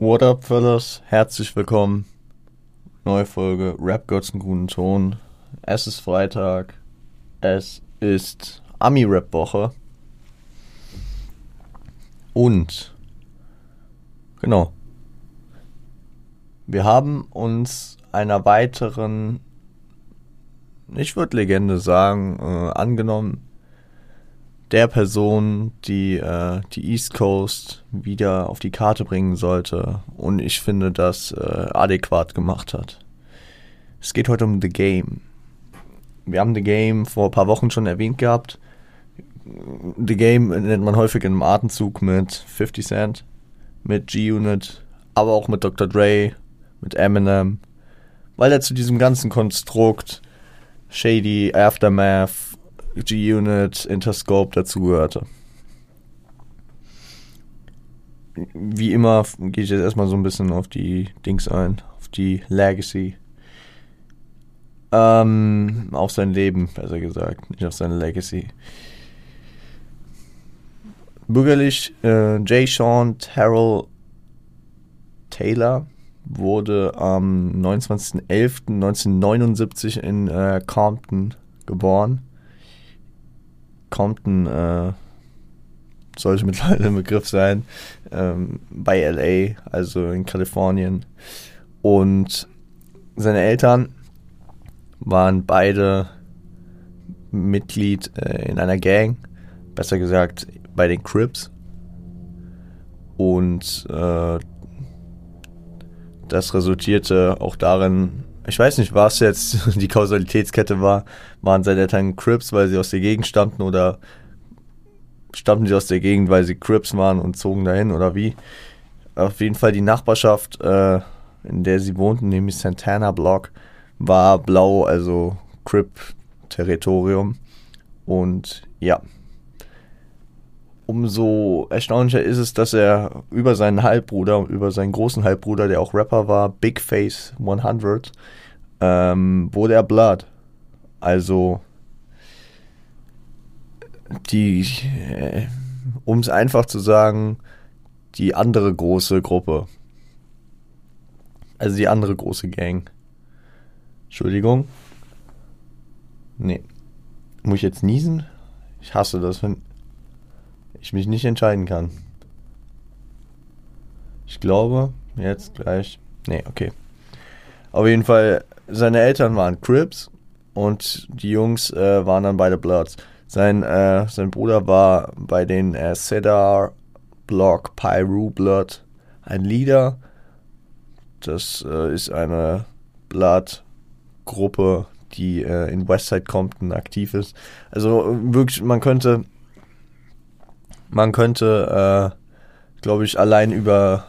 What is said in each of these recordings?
What up, fellas? Herzlich willkommen. Neue Folge Rap Gods einen guten Ton. Es ist Freitag. Es ist Ami-Rap-Woche. Und, genau. Wir haben uns einer weiteren, ich würde Legende sagen, äh, angenommen der Person, die äh, die East Coast wieder auf die Karte bringen sollte und ich finde, das äh, adäquat gemacht hat. Es geht heute um The Game. Wir haben The Game vor ein paar Wochen schon erwähnt gehabt. The Game nennt man häufig in einem Atemzug mit 50 Cent, mit G-Unit, aber auch mit Dr. Dre, mit Eminem, weil er zu diesem ganzen Konstrukt Shady, Aftermath, G-Unit, Interscope dazugehörte. Wie immer gehe ich jetzt erstmal so ein bisschen auf die Dings ein, auf die Legacy. Ähm, auf sein Leben, besser gesagt, nicht auf seine Legacy. Bürgerlich äh, J. Sean Terrell Taylor wurde am 29.11.1979 in äh, Compton geboren. Compton äh, sollte mittlerweile ein Begriff sein, ähm, bei LA, also in Kalifornien. Und seine Eltern waren beide Mitglied äh, in einer Gang, besser gesagt bei den Crips. Und äh, das resultierte auch darin, ich weiß nicht, was jetzt die Kausalitätskette war. Waren seine Eltern Crips, weil sie aus der Gegend stammten oder stammten sie aus der Gegend, weil sie Crips waren und zogen dahin oder wie? Auf jeden Fall die Nachbarschaft, äh, in der sie wohnten, nämlich Santana Block, war blau, also Crip-Territorium. Und ja, umso erstaunlicher ist es, dass er über seinen Halbbruder, über seinen großen Halbbruder, der auch Rapper war, Big Face 100, ähm, wurde er Blood. Also die, äh, um es einfach zu sagen, die andere große Gruppe. Also die andere große Gang. Entschuldigung. Nee. Muss ich jetzt niesen? Ich hasse das, wenn ich mich nicht entscheiden kann. Ich glaube, jetzt gleich. Nee, okay. Auf jeden Fall, seine Eltern waren Crips und die Jungs äh, waren dann beide Bloods. Sein, äh, sein Bruder war bei den äh, Cedar Block Pyru Blood ein Leader. Das äh, ist eine Blood-Gruppe, die äh, in Westside Compton aktiv ist. Also wirklich, man könnte man könnte, äh, glaube ich, allein über,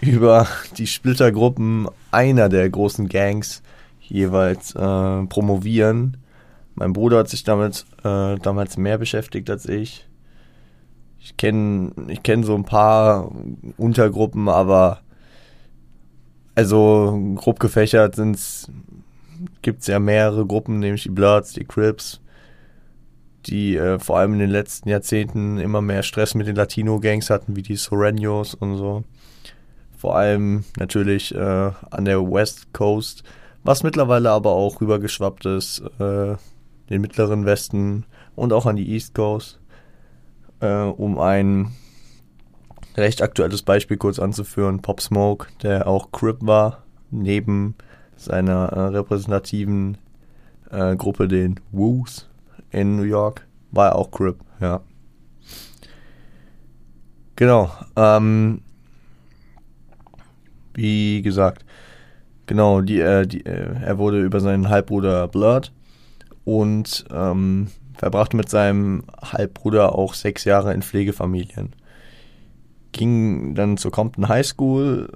über die Splittergruppen einer der großen Gangs jeweils äh, promovieren. Mein Bruder hat sich damit äh, damals mehr beschäftigt als ich. Ich kenne ich kenn so ein paar Untergruppen, aber also grob gefächert gibt es ja mehrere Gruppen, nämlich die Bloods, die Crips, die äh, vor allem in den letzten Jahrzehnten immer mehr Stress mit den Latino-Gangs hatten, wie die Soreños und so. Vor allem natürlich äh, an der West Coast, was mittlerweile aber auch rübergeschwappt ist, äh, den mittleren Westen und auch an die East Coast, äh, um ein recht aktuelles Beispiel kurz anzuführen. Pop Smoke, der auch Crip war, neben seiner äh, repräsentativen äh, Gruppe, den Woos in New York. War er auch Crip, ja. Genau. Ähm, wie gesagt, genau, die, äh, die, äh, er wurde über seinen Halbbruder Blood und ähm, verbrachte mit seinem Halbbruder auch sechs Jahre in Pflegefamilien. Ging dann zur Compton High School,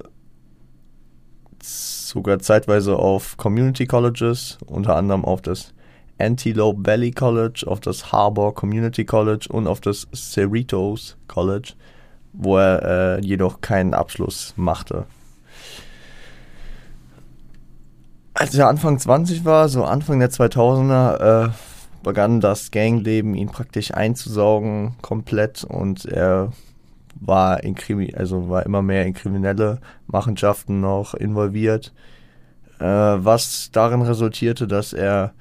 sogar zeitweise auf Community Colleges, unter anderem auf das Antelope Valley College, auf das Harbor Community College und auf das Cerritos College, wo er äh, jedoch keinen Abschluss machte. Als er Anfang 20 war, so Anfang der 2000er, äh, begann das Gangleben ihn praktisch einzusaugen komplett und er war in Krimi, also war immer mehr in kriminelle Machenschaften noch involviert, äh, was darin resultierte, dass er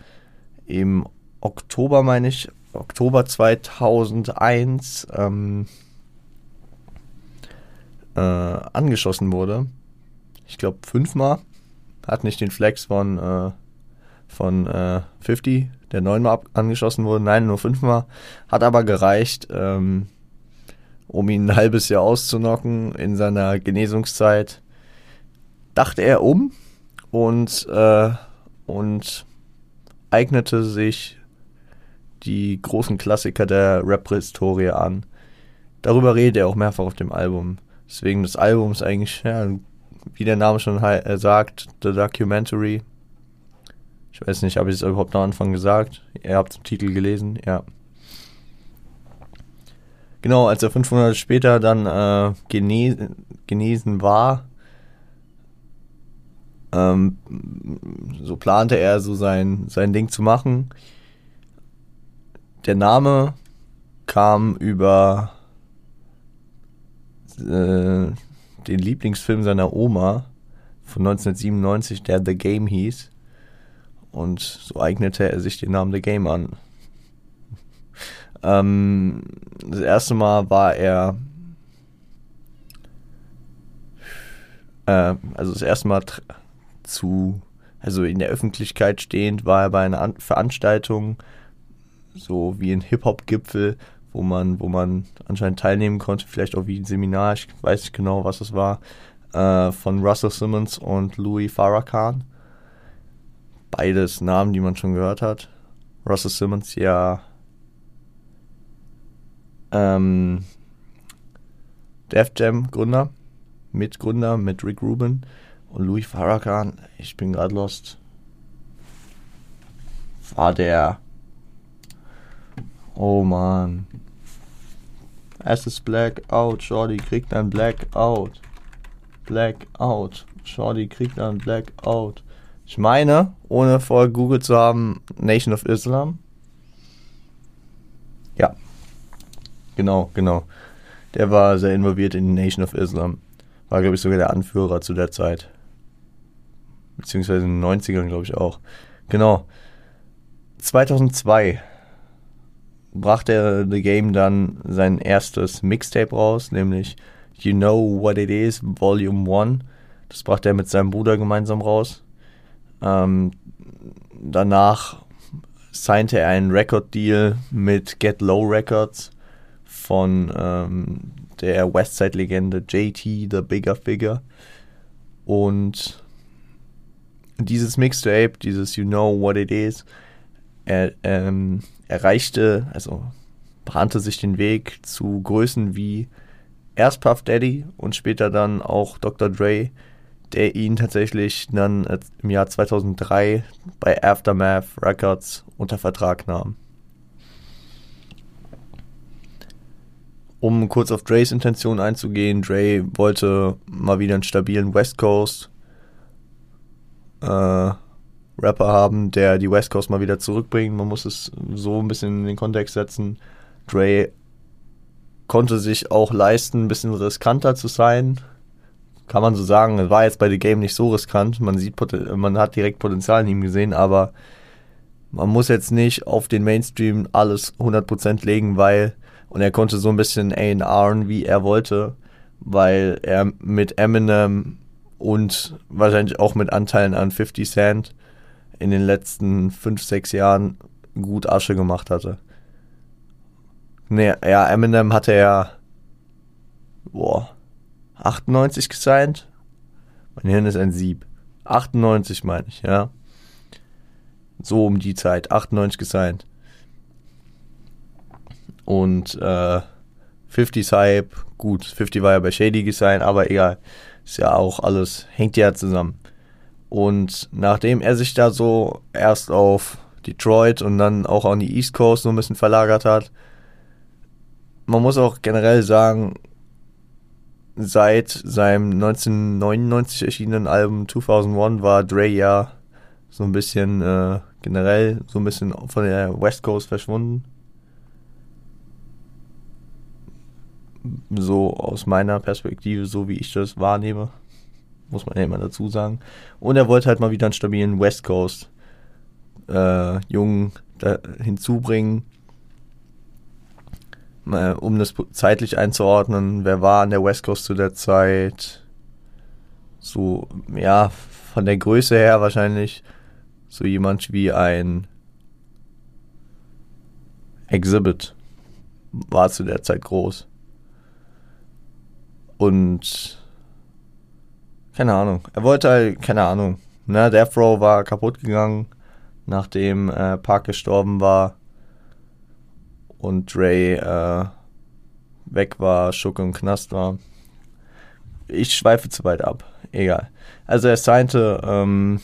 im Oktober, meine ich, Oktober 2001 ähm, äh, angeschossen wurde. Ich glaube fünfmal. Hat nicht den Flex von, äh, von äh, 50, der neunmal angeschossen wurde. Nein, nur fünfmal. Hat aber gereicht, ähm, um ihn ein halbes Jahr auszunocken in seiner Genesungszeit. Dachte er um und, äh, und eignete sich die großen Klassiker der Rap-Historie an. Darüber redet er auch mehrfach auf dem Album. Deswegen das Album ist eigentlich, ja, wie der Name schon äh, sagt, The Documentary. Ich weiß nicht, habe ich es überhaupt am Anfang gesagt? Ihr habt den Titel gelesen, ja. Genau, als er 500 später dann äh, genesen, genesen war, ähm, so plante er so sein, sein Ding zu machen. Der Name kam über äh, den Lieblingsfilm seiner Oma von 1997, der The Game hieß. Und so eignete er sich den Namen The Game an. ähm, das erste Mal war er, äh, also das erste Mal zu, also in der Öffentlichkeit stehend, war er bei einer An Veranstaltung, so wie ein Hip-Hop-Gipfel, wo man, wo man anscheinend teilnehmen konnte, vielleicht auch wie ein Seminar, ich weiß nicht genau, was es war, äh, von Russell Simmons und Louis Farrakhan. Beides Namen, die man schon gehört hat. Russell Simmons ja ähm, Def Jam Gründer, Mitgründer mit Rick Rubin und Louis Farrakhan, ich bin gerade lost, war der Oh man. Es ist Blackout. Shorty kriegt ein Blackout. Blackout. Shorty kriegt ein Blackout. Ich meine, ohne vorher googelt zu haben, Nation of Islam. Ja. Genau, genau. Der war sehr involviert in Nation of Islam. War, glaube ich, sogar der Anführer zu der Zeit. Beziehungsweise in den 90ern, glaube ich, auch. Genau. 2002 brachte The Game dann sein erstes Mixtape raus, nämlich You Know What It Is Volume 1. Das brachte er mit seinem Bruder gemeinsam raus. Ähm, danach signte er einen Record-Deal mit Get Low Records von ähm, der Westside-Legende JT, The Bigger Figure. Und dieses Mixtape, dieses You Know What It Is, er, ähm, erreichte, also bahnte sich den Weg zu Größen wie erst Puff Daddy und später dann auch Dr. Dre, der ihn tatsächlich dann im Jahr 2003 bei Aftermath Records unter Vertrag nahm. Um kurz auf Dre's Intention einzugehen, Dre wollte mal wieder einen stabilen West Coast äh, Rapper haben, der die West Coast mal wieder zurückbringt. Man muss es so ein bisschen in den Kontext setzen. Dre konnte sich auch leisten, ein bisschen riskanter zu sein. Kann man so sagen. War jetzt bei The Game nicht so riskant. Man sieht, man hat direkt Potenzial in ihm gesehen, aber man muss jetzt nicht auf den Mainstream alles 100% legen, weil, und er konnte so ein bisschen A&R, wie er wollte, weil er mit Eminem und wahrscheinlich auch mit Anteilen an 50 Cent in den letzten 5, 6 Jahren gut Asche gemacht hatte. Nee, ja, Eminem hatte ja boah, 98 gesigned. Mein Hirn ist ein Sieb. 98 meine ich, ja. So um die Zeit, 98 gesigned. Und äh, 50's Hype, gut, 50 war ja bei Shady gesigned, aber egal. Ist ja auch alles, hängt ja zusammen. Und nachdem er sich da so erst auf Detroit und dann auch an die East Coast so ein bisschen verlagert hat, man muss auch generell sagen, seit seinem 1999 erschienenen Album 2001 war Dre ja so ein bisschen äh, generell so ein bisschen von der West Coast verschwunden. So aus meiner Perspektive, so wie ich das wahrnehme. Muss man ja immer dazu sagen. Und er wollte halt mal wieder einen stabilen West Coast äh, Jungen hinzubringen, äh, um das zeitlich einzuordnen. Wer war an der West Coast zu der Zeit? So, ja, von der Größe her wahrscheinlich so jemand wie ein Exhibit war zu der Zeit groß. Und keine Ahnung. Er wollte halt, keine Ahnung. Ne, Death Row war kaputt gegangen, nachdem äh, Park gestorben war und Dre äh, weg war, Schuck im Knast war. Ich schweife zu weit ab. Egal. Also er signte ähm,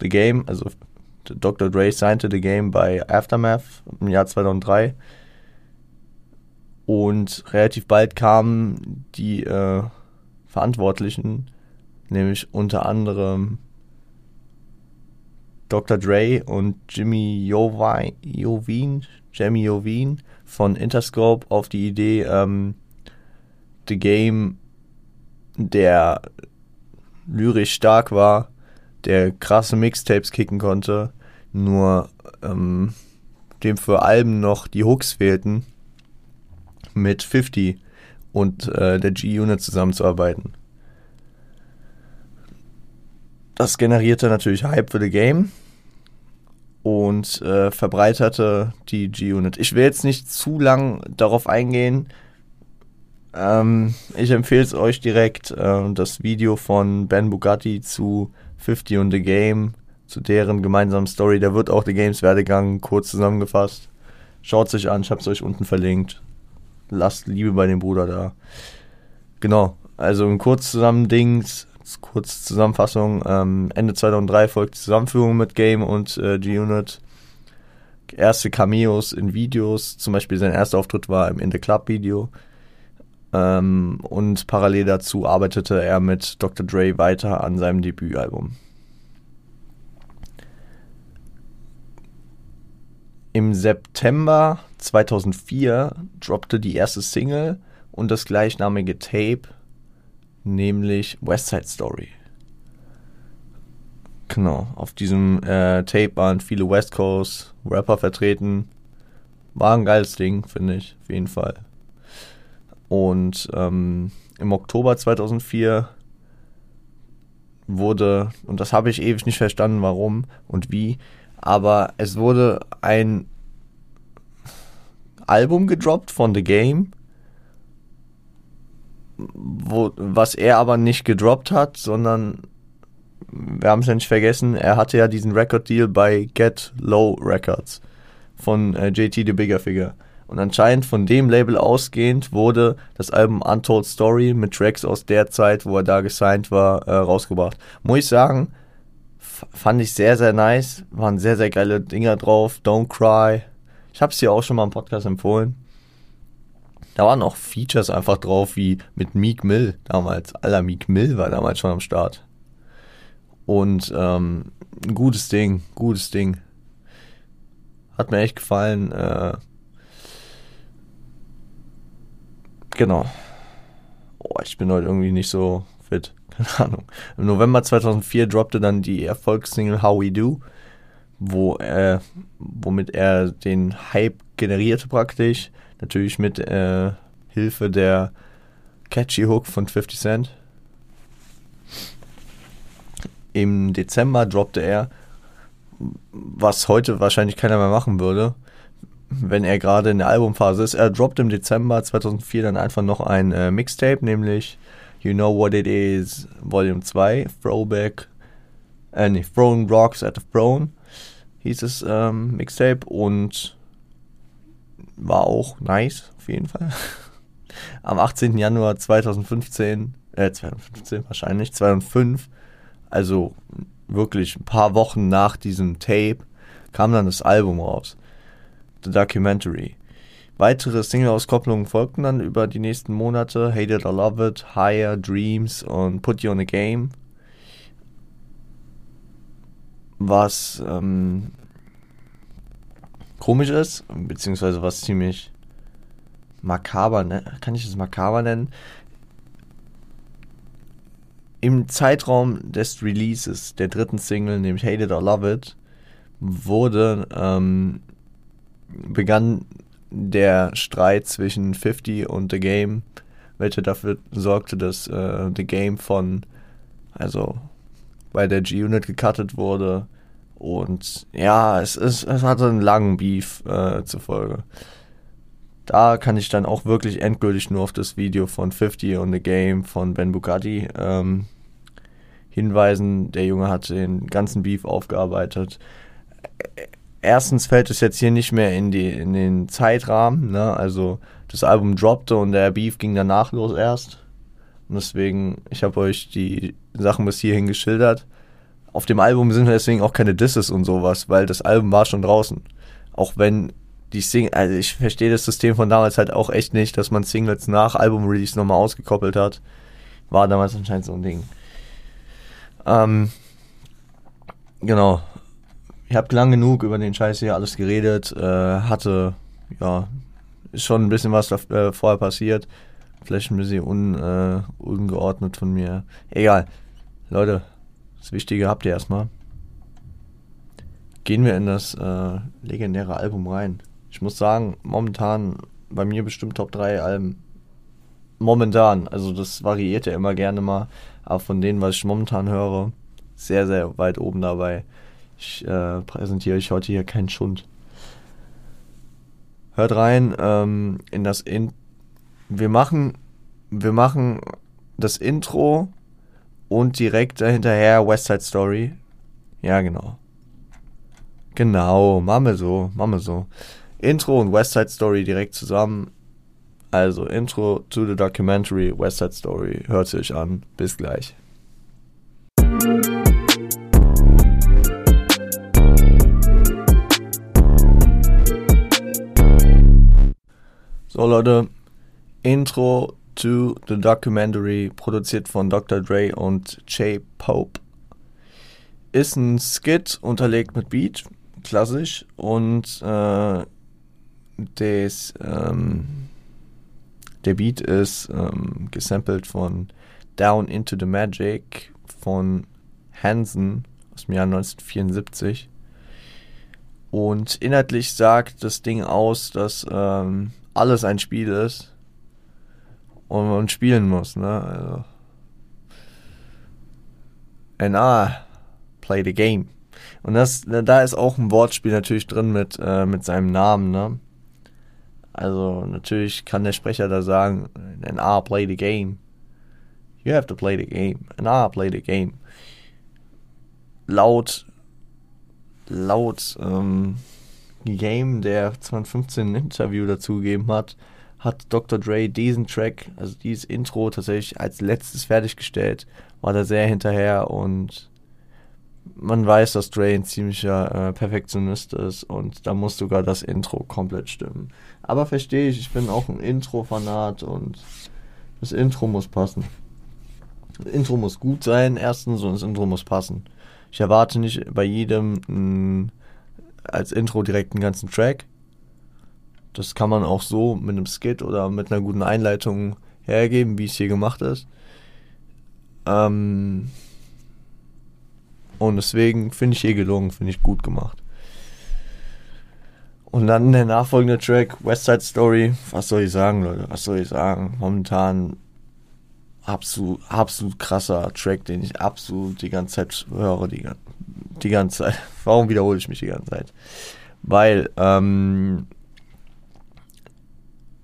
The Game, also Dr. Dre signte The Game bei Aftermath im Jahr 2003 und relativ bald kamen die äh, Verantwortlichen, nämlich unter anderem Dr. Dre und Jimmy Jovine, Jamie Jovine von Interscope auf die Idee, ähm, The Game, der lyrisch stark war, der krasse Mixtapes kicken konnte, nur ähm, dem für Alben noch die Hooks fehlten, mit 50 und äh, der G-Unit zusammenzuarbeiten. Das generierte natürlich Hype für The Game und äh, verbreiterte die G-Unit. Ich will jetzt nicht zu lang darauf eingehen. Ähm, ich empfehle es euch direkt, äh, das Video von Ben Bugatti zu 50 und The Game zu deren gemeinsamen Story. Da wird auch The Games Werdegang kurz zusammengefasst. Schaut sich an, ich habe es euch unten verlinkt. Lasst Liebe bei dem Bruder da. Genau, also ein kurz Zusammendings, kurz Zusammenfassung. Ähm, Ende 2003 folgt die Zusammenführung mit Game und äh, G-Unit. Erste Cameos in Videos, zum Beispiel sein erster Auftritt war im In the Club Video. Ähm, und parallel dazu arbeitete er mit Dr. Dre weiter an seinem Debütalbum. Im September 2004 droppte die erste Single und das gleichnamige Tape, nämlich West Side Story. Genau, auf diesem äh, Tape waren viele West Coast Rapper vertreten. War ein geiles Ding, finde ich, auf jeden Fall. Und ähm, im Oktober 2004 wurde, und das habe ich ewig nicht verstanden, warum und wie, aber es wurde ein Album gedroppt von The Game, wo, was er aber nicht gedroppt hat, sondern wir haben es ja nicht vergessen, er hatte ja diesen Record Deal bei Get Low Records von äh, JT The Bigger Figure. Und anscheinend von dem Label ausgehend wurde das Album Untold Story mit Tracks aus der Zeit, wo er da gesigned war, äh, rausgebracht. Muss ich sagen, fand ich sehr, sehr nice. Waren sehr, sehr geile Dinger drauf. Don't Cry. Ich habe es dir auch schon mal im Podcast empfohlen. Da waren auch Features einfach drauf, wie mit Meek Mill damals. Aller Meek Mill war damals schon am Start. Und ähm, ein gutes Ding, gutes Ding. Hat mir echt gefallen. Äh, genau. Oh, ich bin heute irgendwie nicht so fit. Keine Ahnung. Im November 2004 droppte dann die Erfolgssingle How We Do, wo er, womit er den Hype generierte praktisch. Natürlich mit äh, Hilfe der Catchy Hook von 50 Cent. Im Dezember droppte er, was heute wahrscheinlich keiner mehr machen würde, wenn er gerade in der Albumphase ist. Er droppte im Dezember 2004 dann einfach noch ein äh, Mixtape, nämlich You Know What It Is Volume 2, Throwback, äh, nee, Throwing Rocks at the Throne hieß es ähm, Mixtape und war auch nice, auf jeden Fall. Am 18. Januar 2015, äh, 2015 wahrscheinlich, 2005, also wirklich ein paar Wochen nach diesem Tape, kam dann das Album raus. The Documentary. Weitere Single-Auskopplungen folgten dann über die nächsten Monate. Hate It or Love It, Higher, Dreams und Put You on a Game. Was ähm, komisch ist, beziehungsweise was ziemlich makaber, ne? kann ich es makaber nennen? Im Zeitraum des Releases der dritten Single, nämlich Hate It or Love It, wurde, ähm, begann der Streit zwischen 50 und The Game, welcher dafür sorgte, dass äh, The Game von, also bei der G-Unit gecuttet wurde. Und ja, es, ist, es hatte einen langen Beef äh, zur. Da kann ich dann auch wirklich endgültig nur auf das Video von 50 und The Game von Ben Bugatti ähm, hinweisen. Der Junge hat den ganzen Beef aufgearbeitet. Erstens fällt es jetzt hier nicht mehr in, die, in den Zeitrahmen. Ne? Also das Album droppte und der Beef ging danach los erst. Und deswegen, ich habe euch die Sachen bis hierhin geschildert. Auf dem Album sind deswegen auch keine Disses und sowas, weil das Album war schon draußen. Auch wenn die Sing also ich verstehe das System von damals halt auch echt nicht, dass man Singles nach Album-Release nochmal ausgekoppelt hat. War damals anscheinend so ein Ding. Ähm, genau. Ich habe lang genug über den Scheiß hier alles geredet. Äh, hatte, ja, ist schon ein bisschen was da, äh, vorher passiert. Vielleicht ein bisschen un, äh, ungeordnet von mir. Egal. Leute, das Wichtige habt ihr erstmal. Gehen wir in das äh, legendäre Album rein. Ich muss sagen, momentan bei mir bestimmt Top 3 Alben. Momentan, also das variiert ja immer gerne mal, aber von denen, was ich momentan höre, sehr, sehr weit oben dabei. Ich äh, präsentiere euch heute hier keinen Schund. Hört rein ähm, in das in wir machen wir machen das Intro und direkt dahinterher West Side Story. Ja, genau. Genau, machen wir so, machen wir so. Intro und West Side Story direkt zusammen. Also Intro to the Documentary West Side Story. Hört es euch an. Bis gleich. So Leute, Intro to the Documentary, produziert von Dr. Dre und Jay Pope. Ist ein Skit unterlegt mit Beat, klassisch, und äh, des, ähm, der Beat ist ähm, gesampelt von Down into the Magic von Hansen aus dem Jahr 1974. Und inhaltlich sagt das Ding aus, dass ähm, alles ein Spiel ist und man spielen muss, ne? Also. And I play the game. Und das, da ist auch ein Wortspiel natürlich drin mit, äh, mit seinem Namen, ne? Also natürlich kann der Sprecher da sagen, and I play the game. You have to play the game. And I play the game. Laut, laut ähm, Game, der 2015 ein Interview dazu gegeben hat, hat Dr. Dre diesen Track, also dieses Intro tatsächlich als letztes fertiggestellt, war da sehr hinterher und man weiß, dass Dre ein ziemlicher äh, Perfektionist ist und da muss sogar das Intro komplett stimmen. Aber verstehe ich, ich bin auch ein Intro-Fanat und das Intro muss passen. Das Intro muss gut sein, erstens, und das Intro muss passen. Ich erwarte nicht bei jedem mh, als Intro direkt einen ganzen Track, das kann man auch so mit einem Skit oder mit einer guten Einleitung hergeben, wie es hier gemacht ist. Ähm und deswegen finde ich hier gelungen, finde ich gut gemacht. Und dann der nachfolgende Track, West Side Story. Was soll ich sagen, Leute? Was soll ich sagen? Momentan absolut, absolut krasser Track, den ich absolut die ganze Zeit höre. Die, die ganze Zeit. Warum wiederhole ich mich die ganze Zeit? Weil, ähm,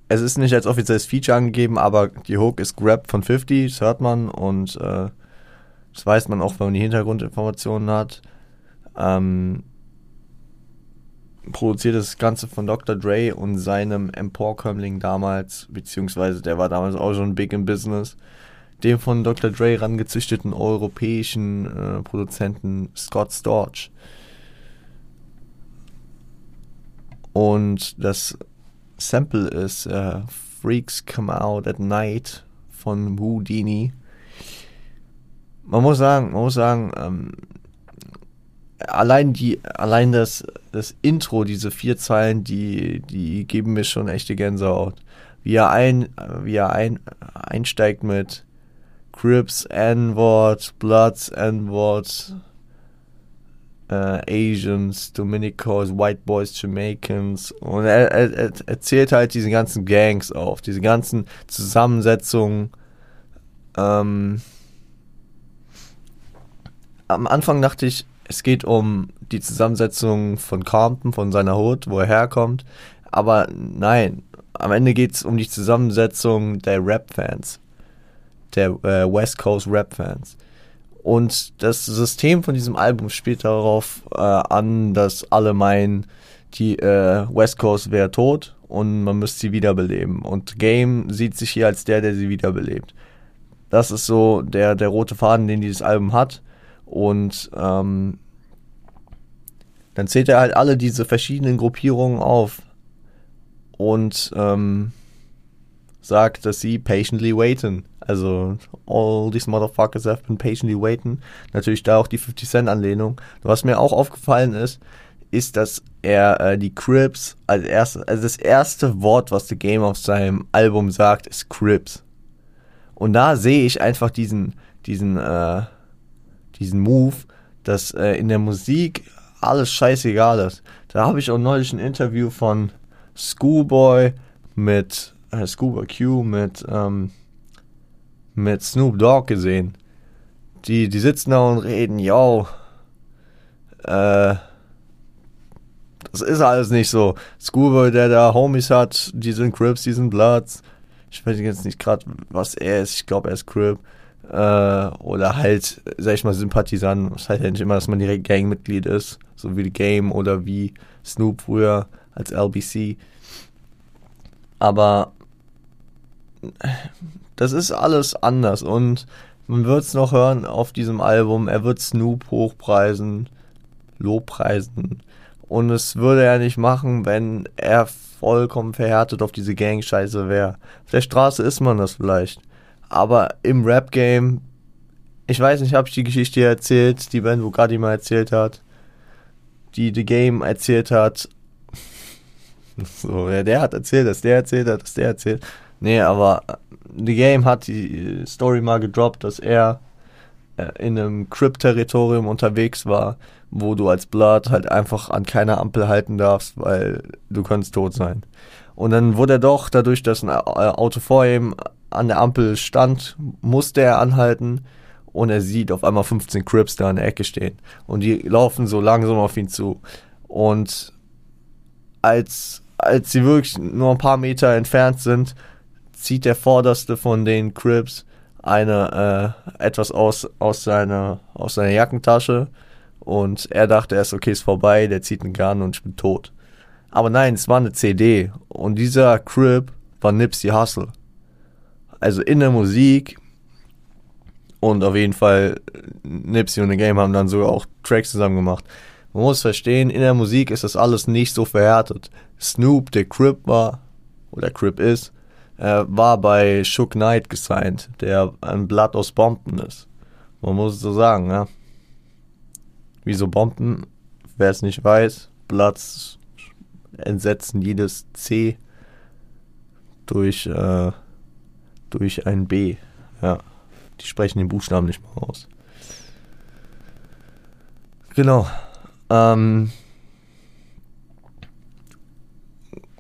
es ist nicht als offizielles Feature angegeben, aber die Hook ist Grab von 50, das hört man und äh, das weiß man auch, wenn man die Hintergrundinformationen hat. Ähm, produziert das Ganze von Dr. Dre und seinem Emporkömmling damals, beziehungsweise der war damals auch schon big in business, dem von Dr. Dre rangezüchteten europäischen äh, Produzenten Scott Storch. Und das Sample ist äh, Freaks Come Out at Night von Houdini. Man muss sagen, man muss sagen, ähm, allein die, allein das, das Intro, diese vier Zeilen, die, die geben mir schon echte Gänsehaut. wie er, ein, wie er ein, einsteigt mit Crips, N-Wort, Bloods, N-Wort, äh, Asians, Dominicos, White Boys, Jamaicans. Und er, er, er erzählt halt diese ganzen Gangs auf, diese ganzen Zusammensetzungen. Ähm, am Anfang dachte ich, es geht um die Zusammensetzung von Compton, von seiner Hood, wo er herkommt. Aber nein, am Ende geht es um die Zusammensetzung der Rap-Fans, der äh, West Coast Rap-Fans. Und das System von diesem Album spielt darauf äh, an, dass alle meinen, die äh, West Coast wäre tot und man müsste sie wiederbeleben. Und Game sieht sich hier als der, der sie wiederbelebt. Das ist so der, der rote Faden, den dieses Album hat. Und ähm, dann zählt er halt alle diese verschiedenen Gruppierungen auf und ähm, sagt, dass sie patiently waiten. Also, all these motherfuckers have been patiently waiting. Natürlich da auch die 50 Cent Anlehnung. Was mir auch aufgefallen ist, ist, dass er äh, die Crips als erstes, also das erste Wort, was The Game auf seinem Album sagt, ist Crips. Und da sehe ich einfach diesen, diesen, äh, diesen Move, dass äh, in der Musik alles scheißegal ist. Da habe ich auch neulich ein Interview von Schoolboy mit äh, Schoolboy Q mit ähm, mit Snoop Dogg gesehen. Die die sitzen da und reden, yo, äh, das ist alles nicht so. Schoolboy, der da Homies hat, die sind Crips, die sind Bloods. Ich weiß jetzt nicht gerade, was er ist. Ich glaube, er ist Crip. Äh, oder halt, sag ich mal, Sympathisant. Das heißt ja nicht immer, dass man direkt Gangmitglied ist. So wie die Game oder wie Snoop früher als LBC. Aber das ist alles anders und man wird es noch hören auf diesem Album. Er wird Snoop hochpreisen, Lobpreisen. Und es würde er nicht machen, wenn er vollkommen verhärtet auf diese Gang-Scheiße wäre. Auf der Straße ist man das vielleicht. Aber im Rap-Game, ich weiß nicht, habe ich die Geschichte erzählt, die Ben Bugatti mal erzählt hat, die The Game erzählt hat. So, ja, der hat erzählt, dass der erzählt hat, dass der erzählt. Nee, aber The Game hat die Story mal gedroppt, dass er äh, in einem Crypt-Territorium unterwegs war, wo du als Blood halt einfach an keiner Ampel halten darfst, weil du kannst tot sein. Und dann wurde er doch, dadurch, dass ein Auto vor ihm an der Ampel stand, musste er anhalten und er sieht auf einmal 15 Crips da in der Ecke stehen. Und die laufen so langsam auf ihn zu. Und als, als sie wirklich nur ein paar Meter entfernt sind, zieht der vorderste von den Crips eine äh, etwas aus aus seiner aus seiner Jackentasche und er dachte erst okay ist vorbei der zieht einen Gun und ich bin tot aber nein es war eine CD und dieser Crip war Nipsey Hussle also in der Musik und auf jeden Fall Nipsey und The Game haben dann sogar auch Tracks zusammen gemacht man muss verstehen in der Musik ist das alles nicht so verhärtet Snoop der Crip war oder Crip ist er war bei Shook Knight gesigned, der ein Blatt aus Bomben ist. Man muss es so sagen, ja. Wieso Bomben? Wer es nicht weiß, Platz entsetzen jedes C durch, äh, durch ein B. Ja. Die sprechen den Buchstaben nicht mal aus. Genau. Ähm,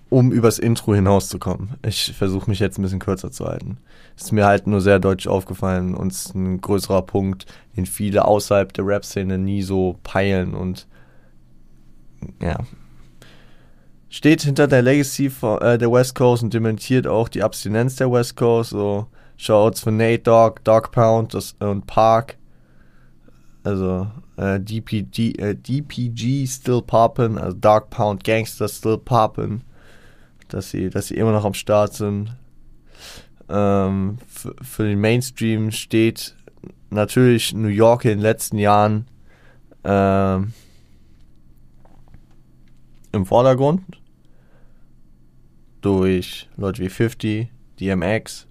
um übers Intro hinauszukommen. Ich versuche mich jetzt ein bisschen kürzer zu halten. Ist mir halt nur sehr deutlich aufgefallen und ist ein größerer Punkt, den viele außerhalb der Rap-Szene nie so peilen und ja. Steht hinter der Legacy von, äh, der West Coast und dementiert auch die Abstinenz der West Coast. So Shouts für Nate Dogg, Dog Pound das, und Park. Also äh, DPG, äh, DPG still poppin', also Dog Pound Gangster still poppin' dass sie, dass sie immer noch am Start sind. Ähm, für, den Mainstream steht natürlich New York in den letzten Jahren ähm, im Vordergrund durch Leute wie 50, DMX,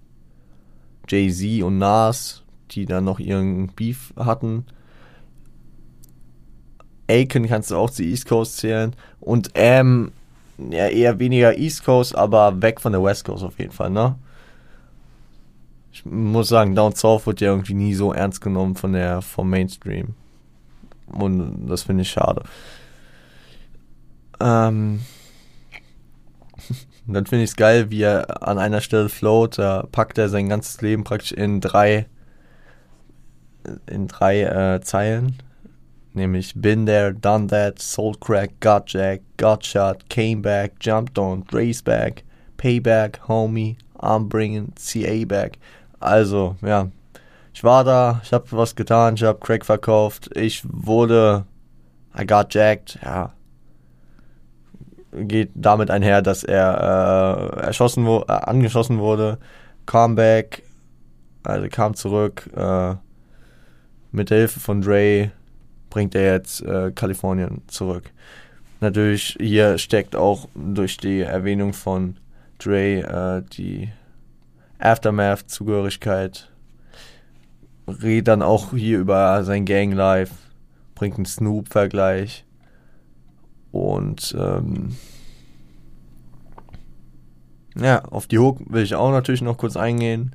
Jay-Z und Nas, die dann noch ihren Beef hatten. Aiken kannst du auch zu East Coast zählen und M ja, eher weniger East Coast, aber weg von der West Coast auf jeden Fall, ne? Ich muss sagen, Down South wird ja irgendwie nie so ernst genommen von der, vom Mainstream. Und das finde ich schade. Ähm, dann finde ich es geil, wie er an einer Stelle float, da packt er sein ganzes Leben praktisch in drei in drei äh, Zeilen. Nämlich Been there, done that, soul crack, got jack, got shot, came back, jumped on, race back, payback, homie, I'm bringing CA back. Also, ja. Ich war da, ich habe was getan, ich habe Crack verkauft, ich wurde, I got jacked, ja. Geht damit einher, dass er äh, erschossen wo, äh, angeschossen wurde, kam back, also kam zurück, äh, mit der Hilfe von Dre bringt er jetzt äh, Kalifornien zurück. Natürlich, hier steckt auch durch die Erwähnung von Dre äh, die Aftermath-Zugehörigkeit. Redet dann auch hier über sein Gang-Life, bringt einen Snoop-Vergleich. Und ähm, ja, auf die Hook will ich auch natürlich noch kurz eingehen.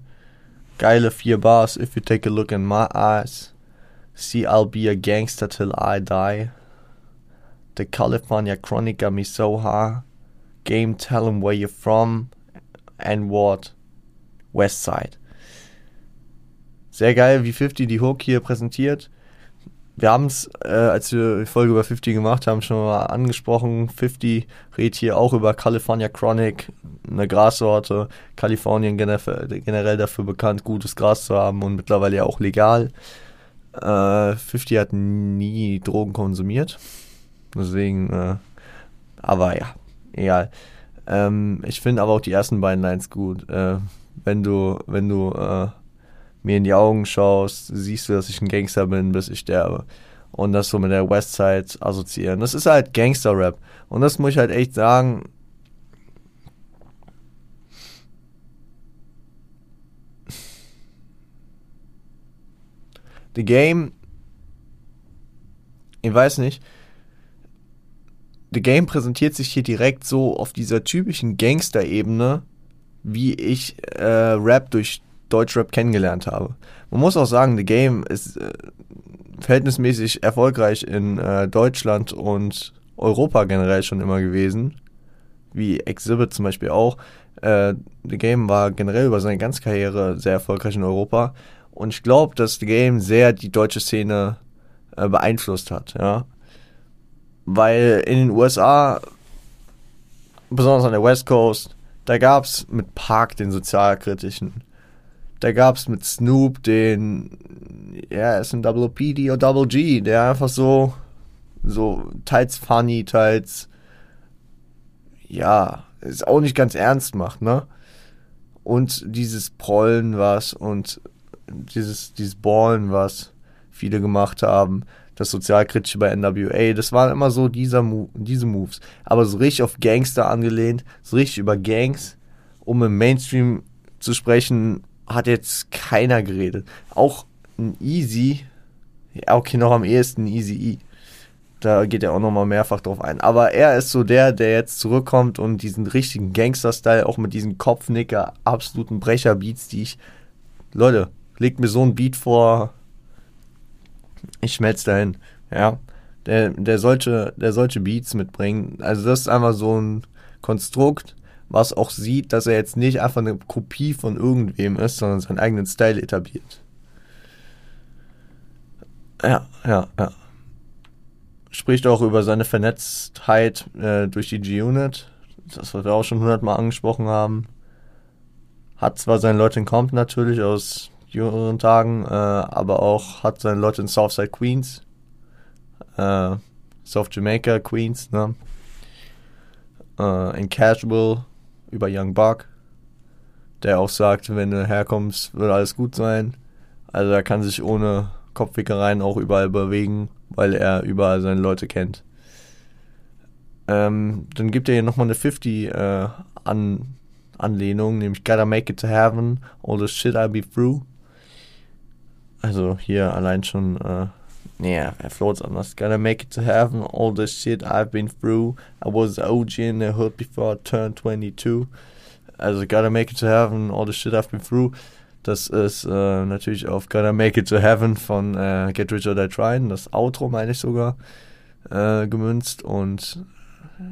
Geile vier Bars, if you take a look in my eyes. See, I'll be a gangster till I die. The California Chronic got me so high. Game, tell him where you're from and what. West Side. Sehr geil, wie 50 die Hook hier präsentiert. Wir haben es, äh, als wir die Folge über 50 gemacht haben, schon mal angesprochen. 50 redet hier auch über California Chronic, eine Grassorte. Kalifornien generell dafür bekannt, gutes Gras zu haben und mittlerweile ja auch legal. Äh, 50 hat nie Drogen konsumiert. Deswegen, äh, aber ja, egal. Ähm, ich finde aber auch die ersten beiden Lines gut. Äh, wenn du, wenn du äh, mir in die Augen schaust, siehst du, dass ich ein Gangster bin, bis ich sterbe. Und das so mit der Westside assoziieren. Das ist halt Gangster-Rap. Und das muss ich halt echt sagen, The Game, ich weiß nicht, The Game präsentiert sich hier direkt so auf dieser typischen Gangster-Ebene, wie ich äh, Rap durch Deutschrap kennengelernt habe. Man muss auch sagen, The Game ist äh, verhältnismäßig erfolgreich in äh, Deutschland und Europa generell schon immer gewesen. Wie Exhibit zum Beispiel auch. Äh, The Game war generell über seine ganze Karriere sehr erfolgreich in Europa. Und ich glaube, dass The Game sehr die deutsche Szene äh, beeinflusst hat, ja. Weil in den USA, besonders an der West Coast, da gab es mit Park den sozialkritischen. Da gab es mit Snoop den, ja, ist ein Double PD oder Double G, der einfach so, so teils funny, teils, ja, ist auch nicht ganz ernst macht, ne? Und dieses Prollen was und dieses, dieses Ballen, was viele gemacht haben, das Sozialkritische bei NWA, das waren immer so dieser Mo diese Moves. Aber so richtig auf Gangster angelehnt, so richtig über Gangs, um im Mainstream zu sprechen, hat jetzt keiner geredet. Auch ein Easy, ja, okay, noch am ehesten Easy E. Da geht er auch nochmal mehrfach drauf ein. Aber er ist so der, der jetzt zurückkommt und diesen richtigen Gangster-Style, auch mit diesen Kopfnicker, absoluten Brecher-Beats, die ich. Leute, legt mir so ein Beat vor, ich schmelze dahin. Ja, der, der, solche, der solche Beats mitbringt. Also das ist einfach so ein Konstrukt, was auch sieht, dass er jetzt nicht einfach eine Kopie von irgendwem ist, sondern seinen eigenen Style etabliert. Ja, ja, ja. Spricht auch über seine Vernetztheit äh, durch die G-Unit. Das, wir auch schon hundertmal angesprochen haben. Hat zwar seine Leute in Comp natürlich aus jüngeren Tagen, äh, aber auch hat seine Leute in Southside Queens, äh, South Jamaica Queens, ne? Äh, in Casual über Young Buck, der auch sagt, wenn du herkommst, wird alles gut sein. Also er kann sich ohne Kopfwickereien auch überall bewegen, weil er überall seine Leute kennt. Ähm, dann gibt er hier nochmal eine 50 äh, an Anlehnung, nämlich Gotta make it to heaven, all the shit I'll be through. Also hier allein schon äh, Nee, er floats anders. Gotta make it to heaven, all the shit I've been through. I was OG in the hood before I turned 22. Also Gotta make it to heaven, all the shit I've been through. Das ist äh, natürlich auf Gotta Make It to Heaven von äh, Get Rich or Die Trying, das Outro meine ich sogar, äh, gemünzt. Und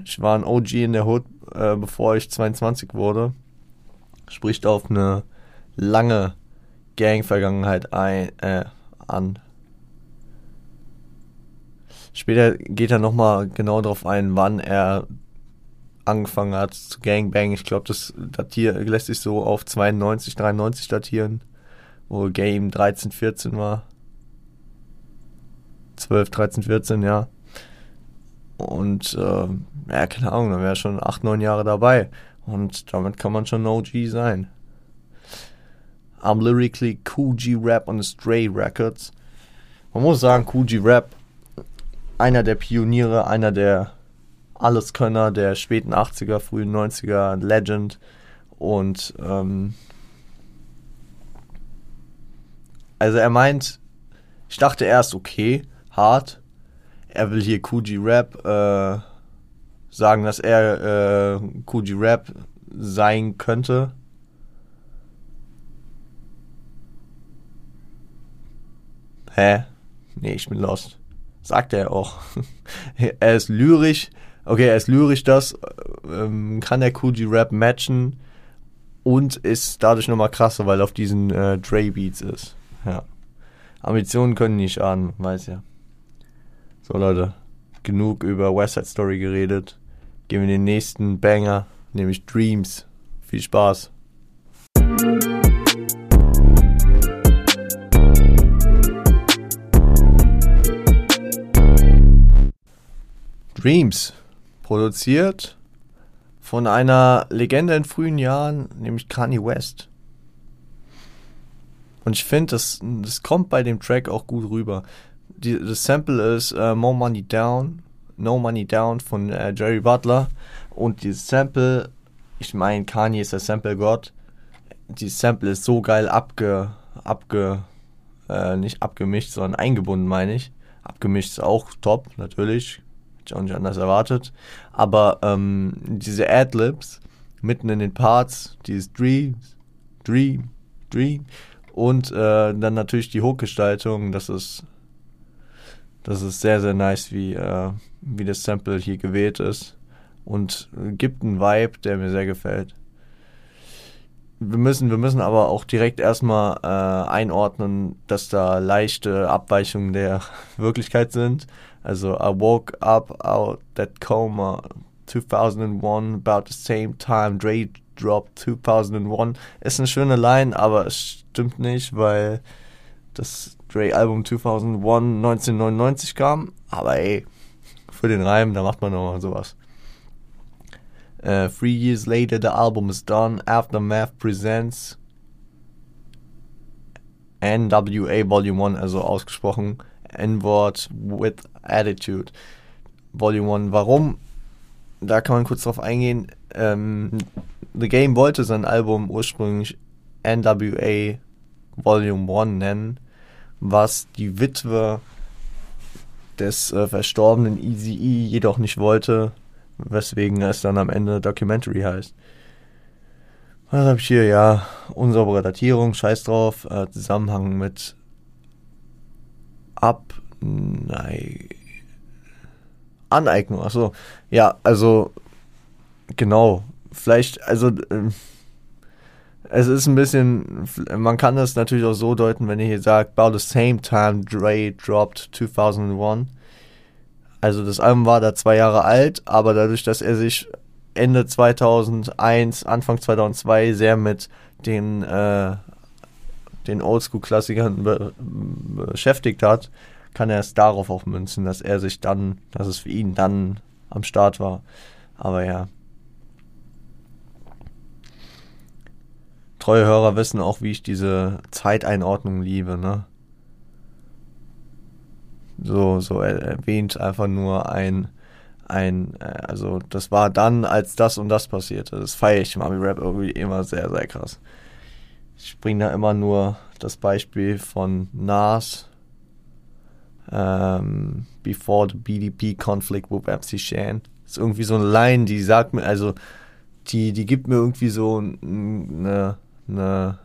ich war ein OG in der Hood, äh, bevor ich 22 wurde. Spricht auf eine lange Gang-Vergangenheit äh, an. Später geht er nochmal genau darauf ein, wann er angefangen hat zu Gangbang. Ich glaube, das datiert, lässt sich so auf 92, 93 datieren, wo Game 13, 14 war. 12, 13, 14, ja. Und äh, ja, keine Ahnung, dann wäre schon 8, 9 Jahre dabei. Und damit kann man schon OG sein. I'm lyrically Cool G Rap on the Stray Records. Man muss sagen, Cool G Rap, einer der Pioniere, einer der Alleskönner der späten 80er, frühen 90er, Legend. Und ähm, also er meint, ich dachte erst, okay, hart. Er will hier Kuji Rap äh, sagen, dass er äh, Kuji Rap sein könnte. Hä? Nee, ich bin lost. Sagt er auch. er ist lyrisch, okay, er ist lyrisch, das ähm, kann der Kuji Rap matchen und ist dadurch nochmal krasser, weil er auf diesen äh, Dre Beats ist. Ja. Ambitionen können nicht an, weiß ja. So Leute, genug über West Side Story geredet. Gehen wir den nächsten Banger, nämlich Dreams. Viel Spaß. Dreams Produziert von einer Legende in frühen Jahren, nämlich Kanye West. Und ich finde, das, das kommt bei dem Track auch gut rüber. Die, das Sample ist uh, More Money Down, No Money Down von uh, Jerry Butler. Und dieses Sample, ich meine, Kanye ist der Sample-Gott. Dieses Sample ist so geil abge, abge, äh, nicht abgemischt, sondern eingebunden, meine ich. Abgemischt ist auch top, natürlich auch nicht anders erwartet. Aber ähm, diese Adlibs mitten in den Parts, dieses Dreams, Dream, Dream und äh, dann natürlich die Hochgestaltung, das ist das ist sehr, sehr nice, wie, äh, wie das Sample hier gewählt ist und gibt einen Vibe, der mir sehr gefällt. Wir müssen, wir müssen aber auch direkt erstmal äh, einordnen, dass da leichte Abweichungen der Wirklichkeit sind. Also, I woke up out that coma 2001, about the same time Dre dropped 2001. Ist eine schöne Line, aber es stimmt nicht, weil das Dre-Album 2001 1999 kam. Aber ey, für den Reim, da macht man nochmal sowas. Uh, three years later, the album is done. Aftermath presents NWA Volume 1, also ausgesprochen N-Word with Attitude. Volume 1. Warum? Da kann man kurz drauf eingehen. Ähm, The Game wollte sein Album ursprünglich NWA Volume 1 nennen, was die Witwe des äh, verstorbenen Easy E jedoch nicht wollte, weswegen es dann am Ende Documentary heißt. Was habe ich hier? Ja, unsaubere Datierung, scheiß drauf, äh, Zusammenhang mit Ab. Nein. Aneignung, achso. Ja, also, genau. Vielleicht, also, äh, es ist ein bisschen, man kann das natürlich auch so deuten, wenn ihr hier sagt, about the same time Dre dropped 2001. Also das Album war da zwei Jahre alt, aber dadurch, dass er sich Ende 2001, Anfang 2002 sehr mit den, äh, den Oldschool-Klassikern be beschäftigt hat, kann er es darauf auch münzen, dass er sich dann, dass es für ihn dann am Start war. Aber ja. Treue Hörer wissen auch, wie ich diese Zeiteinordnung liebe, ne? So, so erwähnt einfach nur ein, ein, äh, also das war dann, als das und das passierte. Das feiere ich im Ami-Rap irgendwie immer sehr, sehr krass. Ich bringe da immer nur das Beispiel von Nas, ähm, before the BDP conflict with MC Shan. Das ist irgendwie so eine Line, die sagt mir, also die, die gibt mir irgendwie so eine, eine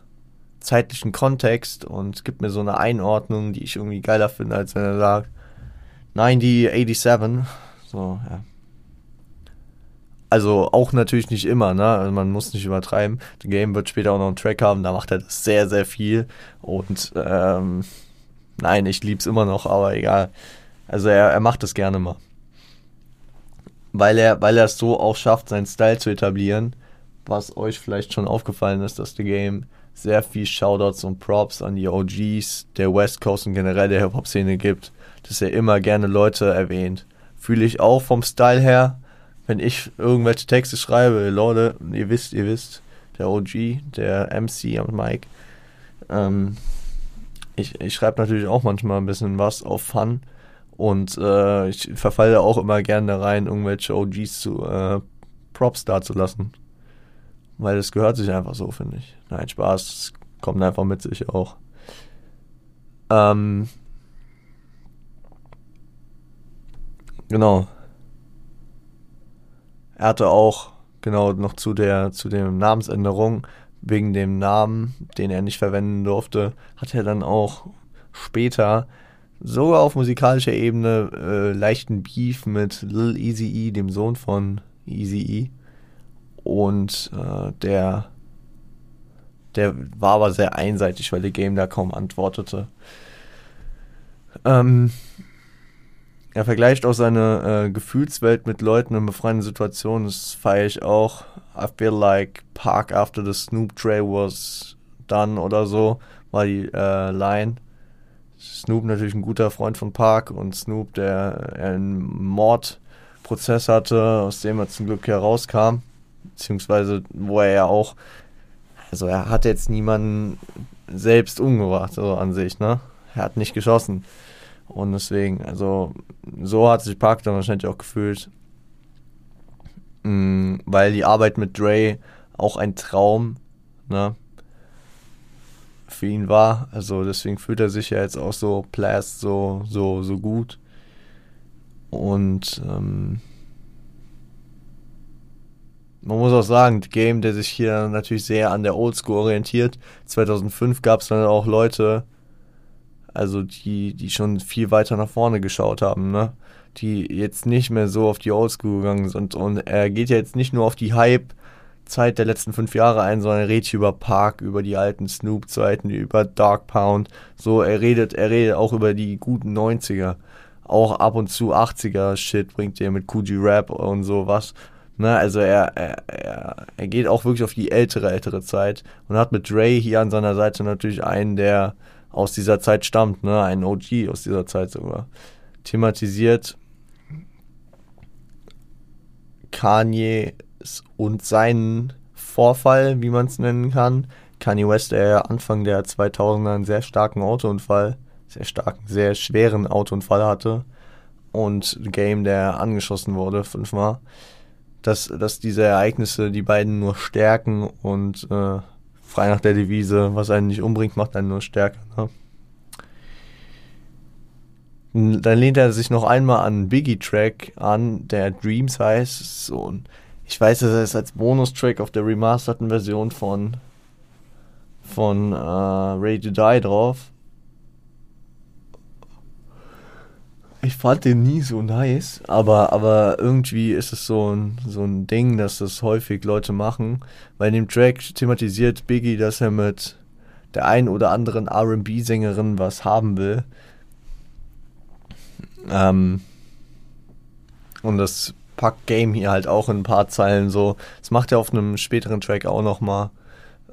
zeitlichen Kontext und gibt mir so eine Einordnung, die ich irgendwie geiler finde, als wenn er sagt 9087. So, ja. Also auch natürlich nicht immer, ne? Also man muss nicht übertreiben. The Game wird später auch noch einen Track haben, da macht er das sehr, sehr viel. Und ähm, nein, ich lieb's immer noch, aber egal. Also er, er macht das gerne mal. Weil er, weil er es so auch schafft, seinen Style zu etablieren, was euch vielleicht schon aufgefallen ist, dass The Game sehr viel Shoutouts und Props an die OGs der West Coast und generell der Hip-Hop-Szene gibt, dass er immer gerne Leute erwähnt. Fühle ich auch vom Style her, wenn ich irgendwelche Texte schreibe, Leute, ihr wisst, ihr wisst, der OG, der MC am Mike, ähm, ich, ich schreibe natürlich auch manchmal ein bisschen was auf Fun und äh, ich verfalle auch immer gerne da rein, irgendwelche OGs zu äh, Props dazulassen. Weil es gehört sich einfach so, finde ich. Nein, Spaß, das kommt einfach mit sich auch. Ähm, genau. Er hatte auch, genau, noch zu der, zu dem Namensänderung, wegen dem Namen, den er nicht verwenden durfte, hat er dann auch später sogar auf musikalischer Ebene äh, leichten Beef mit Lil Easy E, dem Sohn von Easy E und äh, der, der war aber sehr einseitig, weil der Game da kaum antwortete. Ähm, er vergleicht auch seine äh, Gefühlswelt mit Leuten in befreienden Situationen. Das feiere ich auch. I feel like Park after the Snoop Tray was done oder so, war die äh, Line. Snoop natürlich ein guter Freund von Park und Snoop, der einen Mordprozess hatte, aus dem er zum Glück herauskam beziehungsweise wo er ja auch, also er hat jetzt niemanden selbst umgebracht, so an sich, ne? Er hat nicht geschossen. Und deswegen, also so hat sich Park dann wahrscheinlich auch gefühlt, mh, mm, weil die Arbeit mit Dre auch ein Traum, ne? Für ihn war. Also deswegen fühlt er sich ja jetzt auch so plast, so, so, so gut. Und ähm, man muss auch sagen, Game, der sich hier natürlich sehr an der Oldschool orientiert. 2005 gab es dann auch Leute, also die, die schon viel weiter nach vorne geschaut haben, ne? Die jetzt nicht mehr so auf die Oldschool gegangen sind. Und er geht ja jetzt nicht nur auf die Hype-Zeit der letzten fünf Jahre ein, sondern er redet hier über Park, über die alten Snoop-Zeiten, über Dark Pound. So, er redet, er redet auch über die guten 90er. Auch ab und zu 80er-Shit bringt er mit Coogee Rap und sowas. Ne, also er, er, er, er geht auch wirklich auf die ältere, ältere Zeit und hat mit Dre hier an seiner Seite natürlich einen, der aus dieser Zeit stammt, ne, einen OG aus dieser Zeit sogar. Thematisiert Kanye und seinen Vorfall, wie man es nennen kann. Kanye West, der Anfang der 2000er einen sehr starken Autounfall, sehr starken, sehr schweren Autounfall hatte und Game, der angeschossen wurde fünfmal dass, dass diese Ereignisse die beiden nur stärken und äh, frei nach der Devise, was einen nicht umbringt, macht einen nur stärker. Ne? Dann lehnt er sich noch einmal an Biggie-Track an, der Dreams heißt. So, und ich weiß, dass er es als Bonustrack auf der remasterten Version von, von äh, Ready to Die drauf. Ich fand den nie so nice, aber, aber irgendwie ist es so ein, so ein Ding, dass das häufig Leute machen. Weil in dem Track thematisiert Biggie, dass er mit der einen oder anderen RB-Sängerin was haben will. Ähm, und das packt Game hier halt auch in ein paar Zeilen so. Das macht er auf einem späteren Track auch nochmal.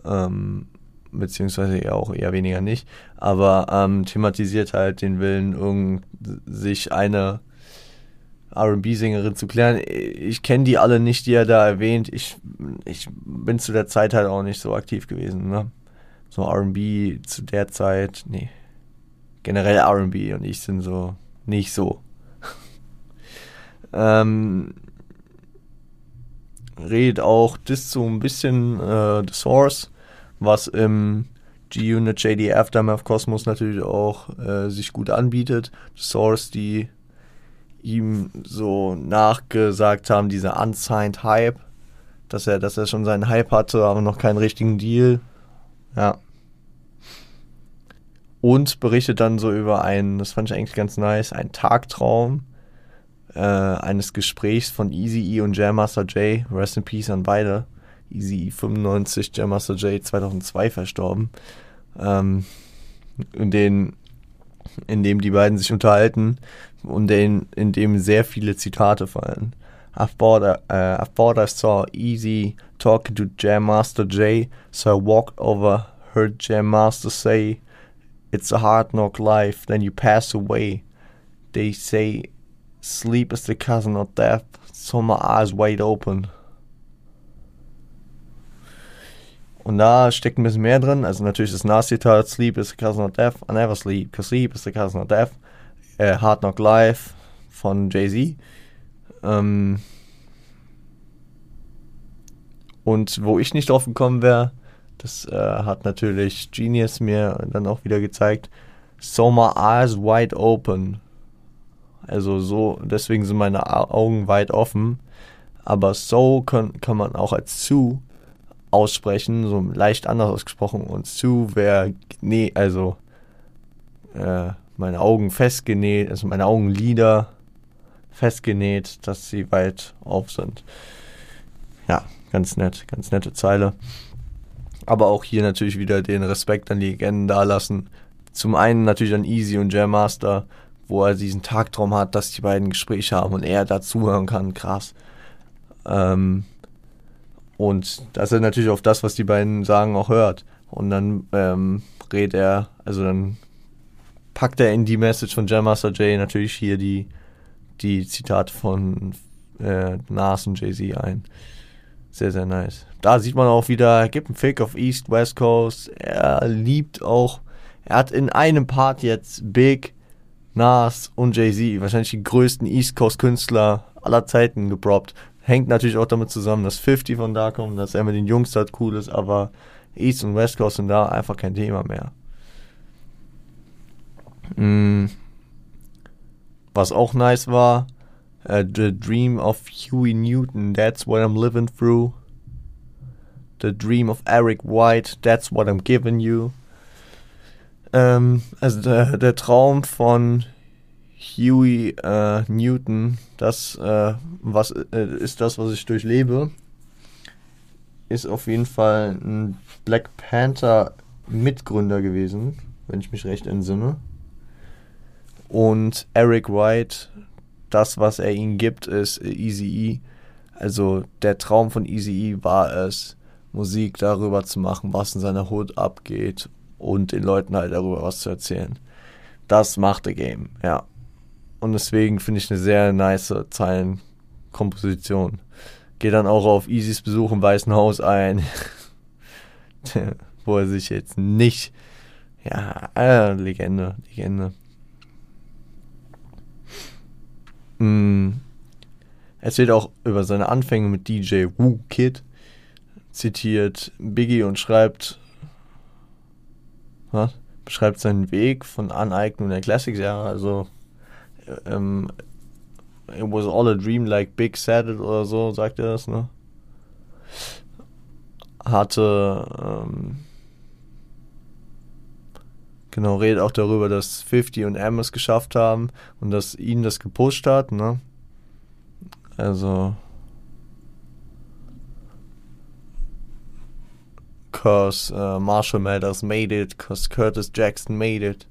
Ähm, beziehungsweise eher auch eher weniger nicht, aber ähm, thematisiert halt den Willen, sich eine RB-Sängerin zu klären. Ich kenne die alle nicht, die er da erwähnt. Ich, ich bin zu der Zeit halt auch nicht so aktiv gewesen. Ne? So RB zu der Zeit, nee. Generell RB und ich sind so nicht so. ähm, redet auch das so ein bisschen äh, The Source was im G-Unit JD Aftermath Cosmos natürlich auch äh, sich gut anbietet. Source, die ihm so nachgesagt haben, dieser unsigned Hype, dass er, dass er schon seinen Hype hatte, aber noch keinen richtigen Deal. Ja. Und berichtet dann so über einen, das fand ich eigentlich ganz nice, einen Tagtraum äh, eines Gesprächs von Easy E und Jam Master J. Rest in Peace an beide. Easy E 95, Jam Master J 2002 verstorben. Ähm, in, den, in dem die beiden sich unterhalten und in, in dem sehr viele Zitate fallen. I've thought, uh, I thought I saw Easy talking to Jam Master J, so I walked over, heard Jam Master say, It's a hard knock life, then you pass away. They say sleep is the cousin of death, so my eyes wide open. Und da steckt ein bisschen mehr drin. Also natürlich das Nas-Zitat, Sleep is the cousin of death, I never sleep, cause sleep is the cousin of death. Äh, Hard Knock Life von Jay-Z. Ähm und wo ich nicht drauf gekommen wäre, das äh, hat natürlich Genius mir dann auch wieder gezeigt. So my eyes wide open. Also so, deswegen sind meine Augen weit offen. Aber so kann, kann man auch als zu aussprechen, so leicht anders ausgesprochen. Und zu wäre, nee, also äh, meine Augen festgenäht, also meine Augenlider festgenäht, dass sie weit auf sind. Ja, ganz nett, ganz nette Zeile. Aber auch hier natürlich wieder den Respekt an die Legenden dalassen. Zum einen natürlich an Easy und Jam Master, wo er diesen Tagtraum hat, dass die beiden Gespräche haben und er dazuhören kann. Krass. Ähm, und dass er natürlich auf das, was die beiden sagen, auch hört. Und dann ähm, redet er, also dann packt er in die Message von Jam Master Jay natürlich hier die, die Zitate von äh, Nas und Jay-Z ein. Sehr, sehr nice. Da sieht man auch wieder, er gibt einen Fick auf East, West Coast. Er liebt auch, er hat in einem Part jetzt Big, Nas und Jay-Z, wahrscheinlich die größten East Coast Künstler aller Zeiten geprobt. Hängt natürlich auch damit zusammen, dass 50 von da kommt, dass er mit den Jungs dort cool ist, aber East und West Coast sind da einfach kein Thema mehr. Mm. Was auch nice war, Uh, the dream of Huey Newton, that's what I'm living through. The dream of Eric White, that's what I'm giving you. Ähm, also der, der, Traum von Huey äh, Newton, das äh, was äh, ist das, was ich durchlebe, ist auf jeden Fall ein Black Panther Mitgründer gewesen, wenn ich mich recht entsinne. Und Eric White das, was er ihnen gibt, ist Easy E. Also der Traum von Easy E war es, Musik darüber zu machen, was in seiner Hood abgeht und den Leuten halt darüber was zu erzählen. Das macht The Game, ja. Und deswegen finde ich eine sehr nice Zeilenkomposition. Geht dann auch auf Easys Besuch im Weißen Haus ein, wo er sich jetzt nicht, ja, äh, Legende, Legende. Mm. Erzählt auch über seine Anfänge mit DJ Woo Kid, zitiert Biggie und schreibt, was? beschreibt seinen Weg von Aneignung der Classics-Jahre, also ähm, It was all a dream like Big said it oder so, sagt er das, ne? Hatte, ähm, Genau, redet auch darüber, dass 50 und M es geschafft haben und dass ihn das gepusht hat, ne? Also. Cause uh, Marshall Mathers made it, cause Curtis Jackson made it.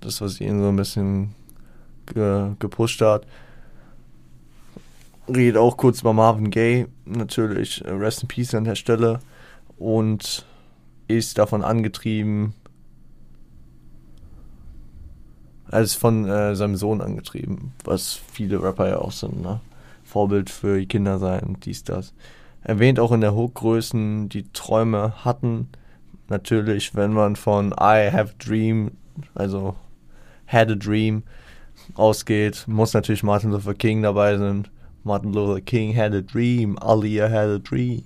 Das, was ihn so ein bisschen ge gepusht hat. Redet auch kurz über Marvin Gaye, natürlich, äh, Rest in Peace an der Stelle. Und ist davon angetrieben, als von äh, seinem Sohn angetrieben, was viele Rapper ja auch sind, ne? Vorbild für die Kinder sein, dies, das. Erwähnt auch in der Hochgrößen, die Träume hatten. Natürlich, wenn man von I have dream, also had a dream, ausgeht, muss natürlich Martin Luther King dabei sein. Martin Luther King had a dream, Aliyah had a dream,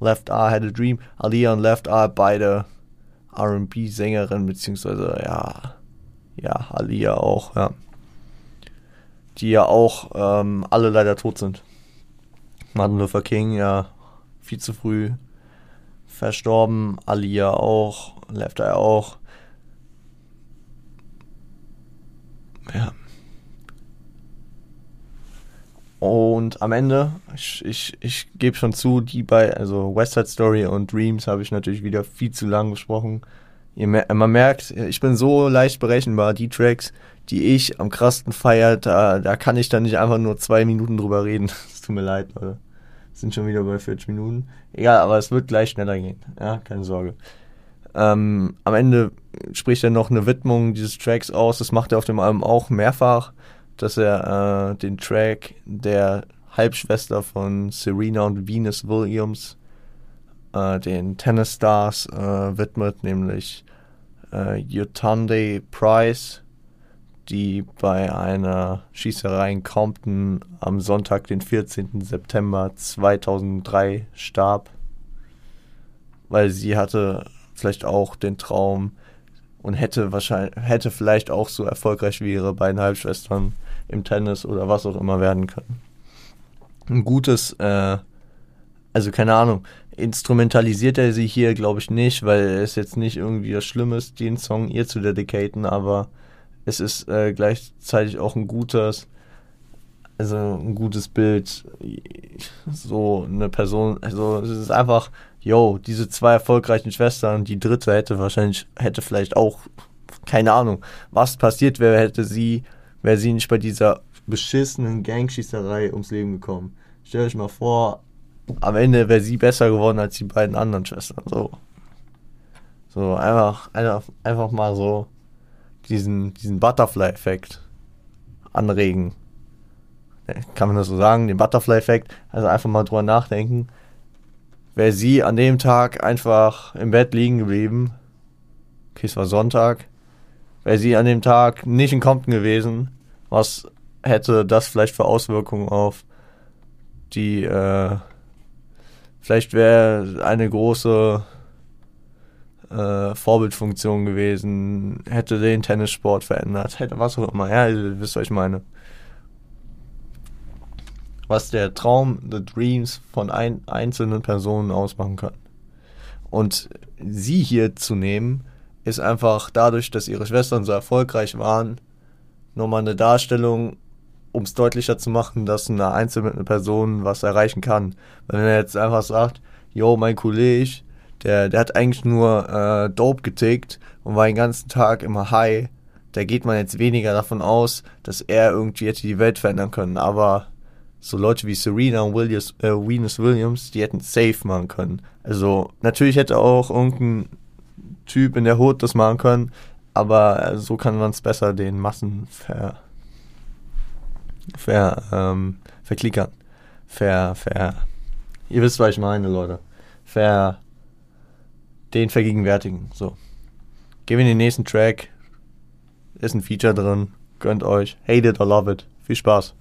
Left Eye had a dream. Aliyah und Left Eye beide RB-Sängerin, beziehungsweise ja, ja, Alia auch, ja. Die ja auch ähm, alle leider tot sind. Martin Luther King, ja, viel zu früh verstorben, Alia auch, Left Eye auch. Ja. Und am Ende, ich, ich, ich gebe schon zu, die bei, also West Side Story und Dreams habe ich natürlich wieder viel zu lang gesprochen. man merkt, ich bin so leicht berechenbar, die Tracks, die ich am krassten feiert, da, da kann ich dann nicht einfach nur zwei Minuten drüber reden. Es tut mir leid, Leute. Sind schon wieder bei 40 Minuten. Egal, aber es wird gleich schneller gehen. Ja, keine Sorge. Ähm, am Ende spricht er noch eine Widmung dieses Tracks aus. Das macht er auf dem Album auch mehrfach dass er äh, den Track der Halbschwester von Serena und Venus Williams äh, den Tennis Stars äh, widmet, nämlich äh, Yutunde Price, die bei einer Schießerei in Compton am Sonntag, den 14. September 2003 starb, weil sie hatte vielleicht auch den Traum und hätte wahrscheinlich hätte vielleicht auch so erfolgreich wie ihre beiden Halbschwestern im Tennis oder was auch immer werden können. Ein gutes, äh, also keine Ahnung, instrumentalisiert er sie hier, glaube ich, nicht, weil es jetzt nicht irgendwie das Schlimme ist, den Song ihr zu dedicaten, aber es ist äh, gleichzeitig auch ein gutes, also ein gutes Bild, so eine Person, also es ist einfach, yo, diese zwei erfolgreichen Schwestern, die dritte hätte wahrscheinlich, hätte vielleicht auch, keine Ahnung, was passiert wäre, hätte sie wäre sie nicht bei dieser beschissenen Gangschießerei ums Leben gekommen. Stellt euch mal vor, am Ende wäre sie besser geworden als die beiden anderen Schwestern. So. So, einfach, einfach, einfach mal so diesen, diesen Butterfly-Effekt anregen. Kann man das so sagen? Den Butterfly-Effekt. Also einfach mal drüber nachdenken. Wäre sie an dem Tag einfach im Bett liegen geblieben. Okay, es war Sonntag wäre sie an dem Tag nicht in Compton gewesen, was hätte das vielleicht für Auswirkungen auf die, äh, vielleicht wäre eine große äh, Vorbildfunktion gewesen, hätte den Tennissport verändert, hätte was auch immer, ja, ihr wisst, was ich meine. Was der Traum, the Dreams von ein, einzelnen Personen ausmachen kann. Und sie hier zu nehmen, ist einfach dadurch, dass ihre Schwestern so erfolgreich waren, nochmal eine Darstellung, um es deutlicher zu machen, dass eine einzelne Person was erreichen kann. Wenn er jetzt einfach sagt, yo, mein Kollege, der, der hat eigentlich nur äh, Dope getickt und war den ganzen Tag immer high, da geht man jetzt weniger davon aus, dass er irgendwie hätte die Welt verändern können. Aber so Leute wie Serena und Williams, äh, Venus Williams, die hätten safe machen können. Also natürlich hätte auch irgendein Typ in der Hut das machen können, aber so kann man es besser den Massen ver, ver ähm, verklickern. Ver, ver, ihr wisst, was ich meine, Leute. Ver, den vergegenwärtigen. So. Gehen wir in den nächsten Track. Ist ein Feature drin. Gönnt euch. Hate it or love it. Viel Spaß.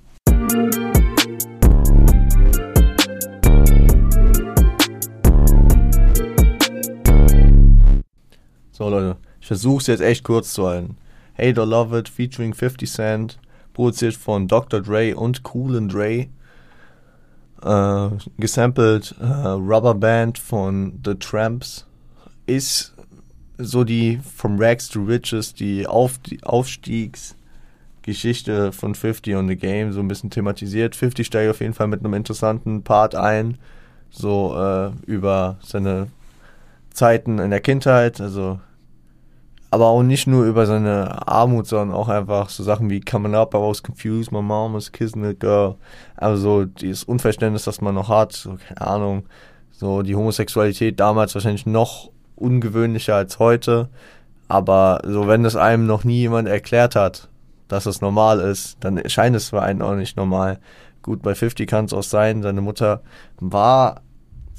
So, Leute, ich versuche es jetzt echt kurz zu halten. Hate or Love It featuring 50 Cent, produziert von Dr. Dre und Cool Dre. Äh, gesampelt äh, Rubber Band von The Tramps. Ist so die from Rags to Riches, die, Auf die Aufstiegsgeschichte von 50 on the Game so ein bisschen thematisiert. 50 steigt auf jeden Fall mit einem interessanten Part ein, so äh, über seine Zeiten in der Kindheit, also aber auch nicht nur über seine Armut, sondern auch einfach so Sachen wie Coming Up, I was confused, my mom was kissing a girl. Also dieses Unverständnis, das man noch hat, so, keine Ahnung, so die Homosexualität damals wahrscheinlich noch ungewöhnlicher als heute. Aber so, wenn das einem noch nie jemand erklärt hat, dass es normal ist, dann scheint es für einen auch nicht normal. Gut, bei 50 kann es auch sein, seine Mutter war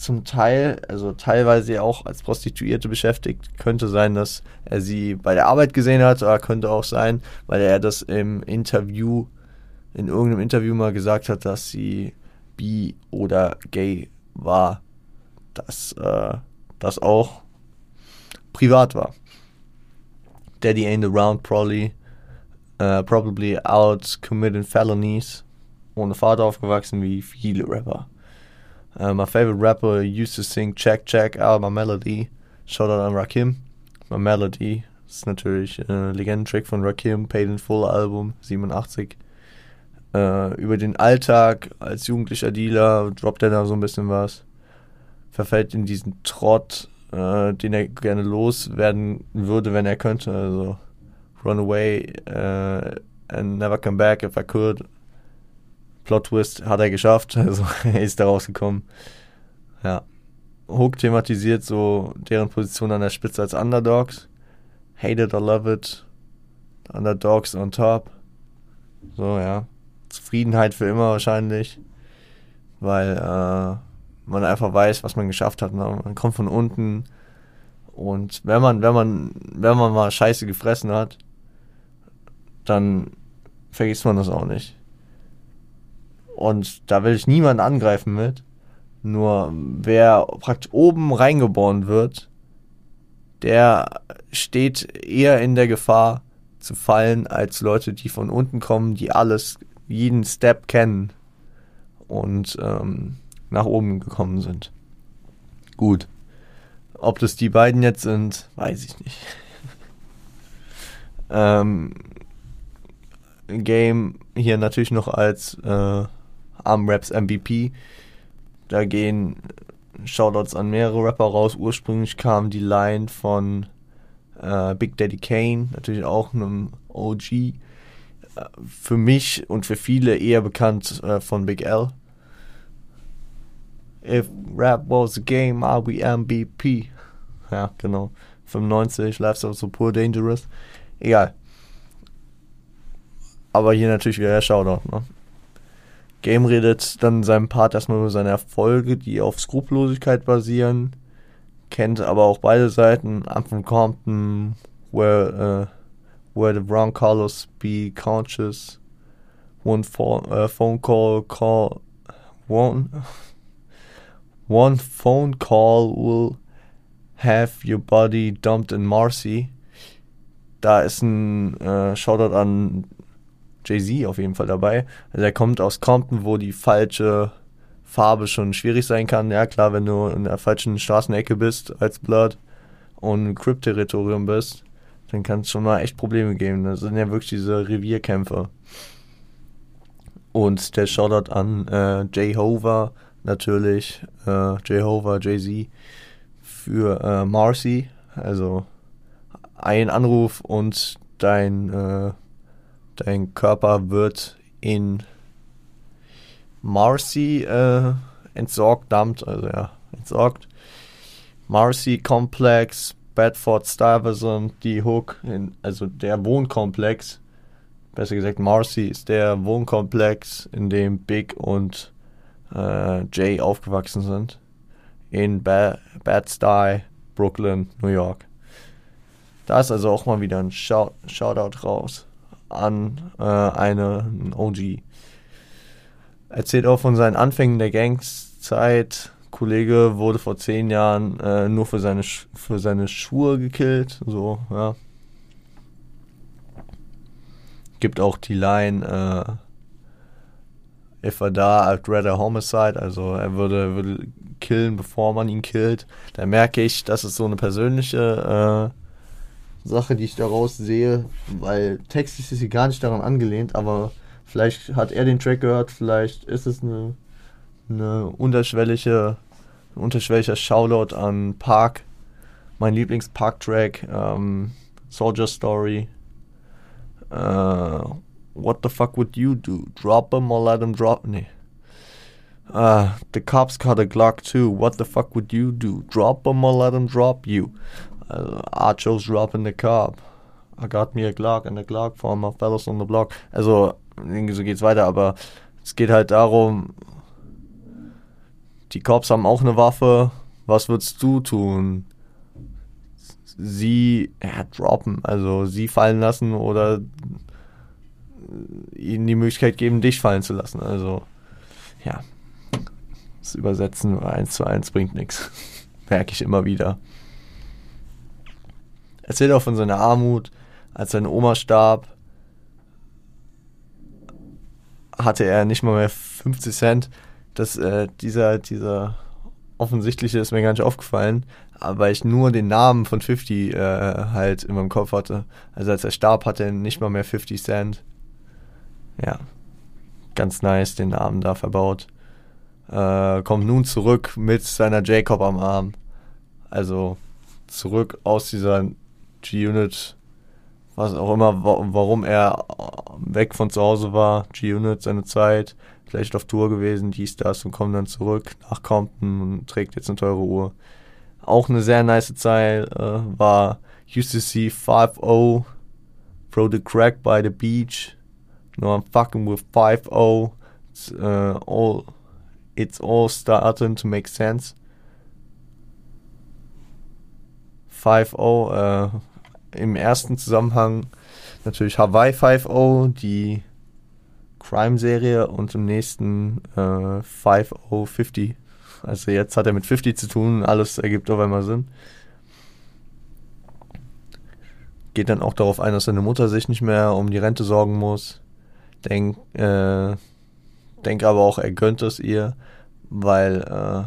zum Teil, also teilweise auch als Prostituierte beschäftigt. Könnte sein, dass er sie bei der Arbeit gesehen hat, oder könnte auch sein, weil er das im Interview, in irgendeinem Interview mal gesagt hat, dass sie bi oder gay war. Das, äh, das auch. privat war. Daddy ain't around, probably, uh, probably out committing felonies. Ohne Vater aufgewachsen wie viele Rapper. Uh, my favorite rapper used to sing Check Check out my melody. Shoutout an Rakim. My Melody ist natürlich äh, Legendentrack von Rakim, Paid in Full Album 87. Äh, über den Alltag als jugendlicher Dealer droppt er da so ein bisschen was. Verfällt in diesen Trott, äh, den er gerne loswerden würde, wenn er könnte. Also Run away uh, and never come back if I could. Plot Twist hat er geschafft, also er ist da rausgekommen. Ja. Hook thematisiert so deren Position an der Spitze als Underdogs. Hate it or love it. Underdogs on top. So, ja. Zufriedenheit für immer wahrscheinlich. Weil äh, man einfach weiß, was man geschafft hat. Ne? Man kommt von unten. Und wenn man, wenn man, wenn man mal Scheiße gefressen hat, dann vergisst man das auch nicht. Und da will ich niemanden angreifen mit. Nur wer praktisch oben reingeboren wird, der steht eher in der Gefahr zu fallen als Leute, die von unten kommen, die alles, jeden Step kennen und ähm, nach oben gekommen sind. Gut. Ob das die beiden jetzt sind, weiß ich nicht. ähm, Game hier natürlich noch als äh, Armraps MVP da gehen Shoutouts an mehrere Rapper raus. Ursprünglich kam die Line von äh, Big Daddy Kane, natürlich auch einem OG. Äh, für mich und für viele eher bekannt äh, von Big L. If rap was a game, I'll be MVP. Ja, genau. 95, Life's so poor dangerous. Egal. Aber hier natürlich wieder der Shoutout, ne? Game redet dann in seinem Part erstmal über seine Erfolge, die auf Skrupellosigkeit basieren, kennt aber auch beide Seiten. I'm from Compton, where, uh, where the brown colors be conscious. One phone, uh, phone call, call, one, one phone call will have your body dumped in Marcy. Da ist ein äh, Shoutout an Jay-Z auf jeden Fall dabei. Also er kommt aus Compton, wo die falsche Farbe schon schwierig sein kann. Ja klar, wenn du in der falschen Straßenecke bist als Blood und Crypt-Territorium bist, dann kann es schon mal echt Probleme geben. Das sind ja wirklich diese Revierkämpfe. Und der Shoutout an äh, Jay Hover natürlich, äh, Jay Hover, Jay-Z für äh, Marcy, also ein Anruf und dein äh, Dein Körper wird in Marcy äh, entsorgt, dammt, also ja, entsorgt. Marcy Komplex, Bedford Stuyvesant, die Hook, in, also der Wohnkomplex, besser gesagt Marcy ist der Wohnkomplex, in dem Big und äh, Jay aufgewachsen sind. In ba Bed-Stuy, Brooklyn, New York. Da ist also auch mal wieder ein Shout Shoutout raus an äh, einen OG. Erzählt auch von seinen Anfängen der Gangszeit. Kollege wurde vor zehn Jahren äh, nur für seine, für seine Schuhe gekillt. So, ja. Gibt auch die Line, äh, if I die, I'd rather homicide. Also er würde, würde killen, bevor man ihn killt. Da merke ich, das ist so eine persönliche äh, Sache, die ich daraus sehe, weil textlich ist sie gar nicht daran angelehnt, aber vielleicht hat er den Track gehört, vielleicht ist es eine, eine unterschwellige, unterschwelliger Shoutout an Park, mein Lieblings-Park-Track, ähm, Soldier Story. Uh, what the fuck would you do? Drop him or let him drop? Nee. Uh, the cops caught a Glock too. What the fuck would you do? Drop him or let him drop you? Also, Archos drop in the Carb. I got me a Glock and a Glock for my fellows on the block. Also, so geht's weiter, aber es geht halt darum, die Cops haben auch eine Waffe. Was würdest du tun? Sie ja, droppen, also sie fallen lassen oder ihnen die Möglichkeit geben, dich fallen zu lassen. Also, ja. Das Übersetzen eins zu eins bringt nichts. Merke ich immer wieder. Erzählt auch von seiner Armut. Als seine Oma starb, hatte er nicht mal mehr 50 Cent. Das, äh, dieser, dieser offensichtliche ist mir gar nicht aufgefallen, aber ich nur den Namen von 50 äh, halt in meinem Kopf hatte. Also als er starb, hatte er nicht mal mehr 50 Cent. Ja, ganz nice, den Namen da verbaut. Äh, kommt nun zurück mit seiner Jacob am Arm. Also zurück aus dieser G-Unit, was auch immer, warum er weg von zu Hause war, G-Unit seine Zeit, vielleicht auf Tour gewesen, dies, das und kommt dann zurück nach Compton und trägt jetzt eine teure Uhr. Auch eine sehr nice Zeit äh, war see 5-0 Throw the crack by the beach. No I'm fucking with 5-0 it's, uh, all, it's all starting to make sense. 5-0 äh, im ersten Zusammenhang natürlich Hawaii 5-0, die Crime-Serie und im nächsten äh, 5-0-50. Also jetzt hat er mit 50 zu tun, alles ergibt auf einmal Sinn. Geht dann auch darauf ein, dass seine Mutter sich nicht mehr um die Rente sorgen muss. Denk, äh, denk aber auch, er gönnt es ihr, weil äh,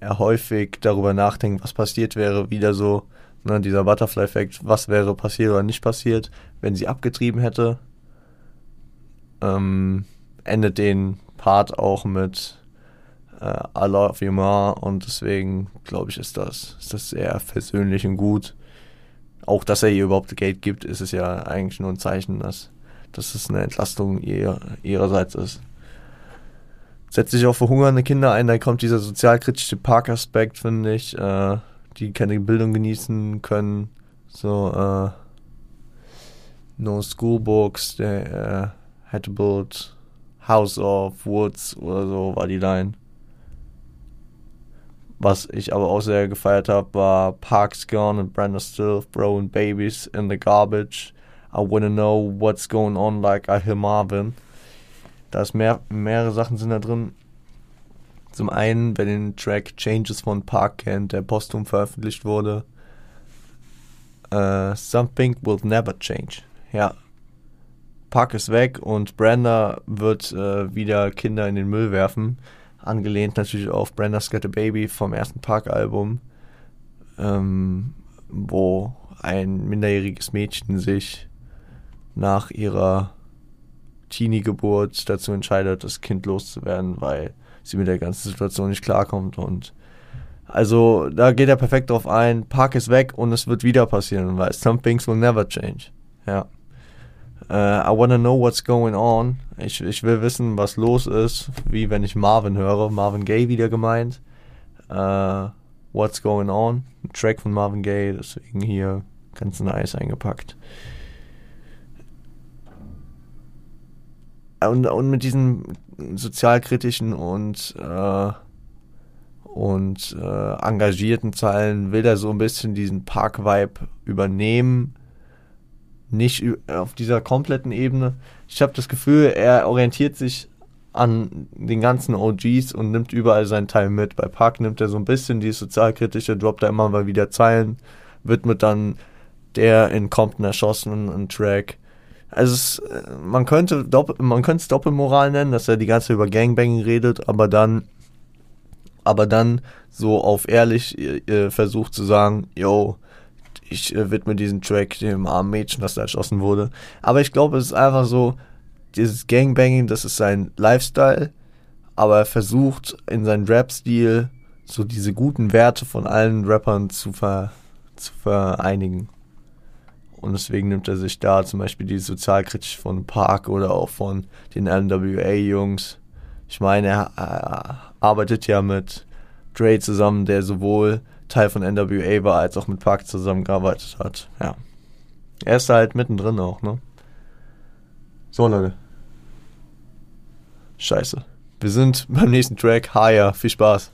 er häufig darüber nachdenkt, was passiert wäre, wieder so, ne, dieser Butterfly-Effekt, was wäre passiert oder nicht passiert, wenn sie abgetrieben hätte. Ähm, endet den Part auch mit äh, I love you ma und deswegen glaube ich, ist das, ist das sehr versöhnlich und gut. Auch dass er ihr überhaupt Geld gibt, ist es ja eigentlich nur ein Zeichen, dass, dass es eine Entlastung ihr, ihrerseits ist setzt sich auch für hungernde Kinder ein. Da kommt dieser sozialkritische Parkaspekt, finde ich, äh, die keine Bildung genießen können. So, äh, no school books, they uh, had to build house of woods oder so war die Line. Was ich aber auch sehr gefeiert habe, war Parks Gone and Brenda Still throwing babies in the garbage. I wanna know what's going on like I hear Marvin. Da ist mehr, mehrere Sachen sind da drin. Zum einen, wer den Track Changes von Park kennt, der posthum veröffentlicht wurde. Uh, Something will never change. Ja. Park ist weg und Brenda wird äh, wieder Kinder in den Müll werfen. Angelehnt natürlich auf Brenda's Got a Baby vom ersten Park-Album, ähm, wo ein minderjähriges Mädchen sich nach ihrer Teenie-Geburt dazu entscheidet, das Kind loszuwerden, weil sie mit der ganzen Situation nicht klarkommt. Und also da geht er perfekt drauf ein. Park ist weg und es wird wieder passieren, weil some things will never change. Ja. Uh, I wanna know what's going on. Ich, ich will wissen, was los ist, wie wenn ich Marvin höre. Marvin Gaye wieder gemeint. Uh, what's going on? Ein Track von Marvin Gaye, deswegen hier ganz nice eingepackt. und, und mit diesen sozialkritischen und äh, und äh, engagierten Zeilen will er so ein bisschen diesen Park-Vibe übernehmen. Nicht auf dieser kompletten Ebene. Ich habe das Gefühl, er orientiert sich an den ganzen OGs und nimmt überall seinen Teil mit. Bei Park nimmt er so ein bisschen die sozialkritische, droppt er immer mal wieder Zeilen, widmet dann der in Compton erschossenen Track also es, man könnte doppel, man könnte es Doppelmoral nennen, dass er die ganze Zeit über Gangbanging redet, aber dann aber dann so auf ehrlich äh, versucht zu sagen, yo, ich äh, widme diesen Track dem armen Mädchen, das da erschossen wurde. Aber ich glaube, es ist einfach so, dieses Gangbanging, das ist sein Lifestyle, aber er versucht in seinem Rap-Stil so diese guten Werte von allen Rappern zu, ver, zu vereinigen. Und deswegen nimmt er sich da zum Beispiel die sozialkritisch von Park oder auch von den NWA-Jungs. Ich meine, er, arbeitet ja mit Dre zusammen, der sowohl Teil von NWA war, als auch mit Park zusammengearbeitet hat. Ja. Er ist halt mittendrin auch, ne? So, Leute. Scheiße. Wir sind beim nächsten Track. Higher. Viel Spaß.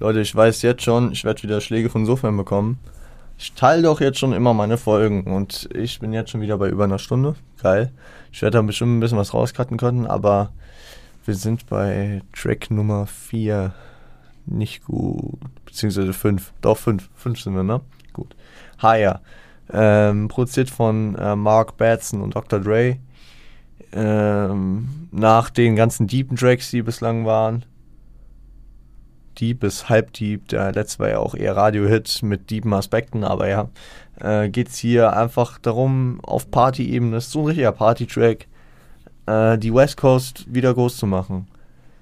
Leute, ich weiß jetzt schon, ich werde wieder Schläge von Sofern bekommen. Ich teile doch jetzt schon immer meine Folgen und ich bin jetzt schon wieder bei über einer Stunde. Geil. Ich werde da bestimmt ein bisschen was rauscutten können, aber wir sind bei Track Nummer 4 nicht gut. Beziehungsweise 5. Doch 5. 5 sind wir, ne? Gut. Higher. Ähm, produziert von äh, Mark Batson und Dr. Dre. Ähm, nach den ganzen deepen Tracks, die bislang waren. Deep ist halb deep. Der letzte war ja auch eher Radio-Hit mit deepen Aspekten, aber ja, äh, geht es hier einfach darum, auf Party-Ebene, das ist so ein richtiger Party-Track, äh, die West Coast wieder groß zu machen.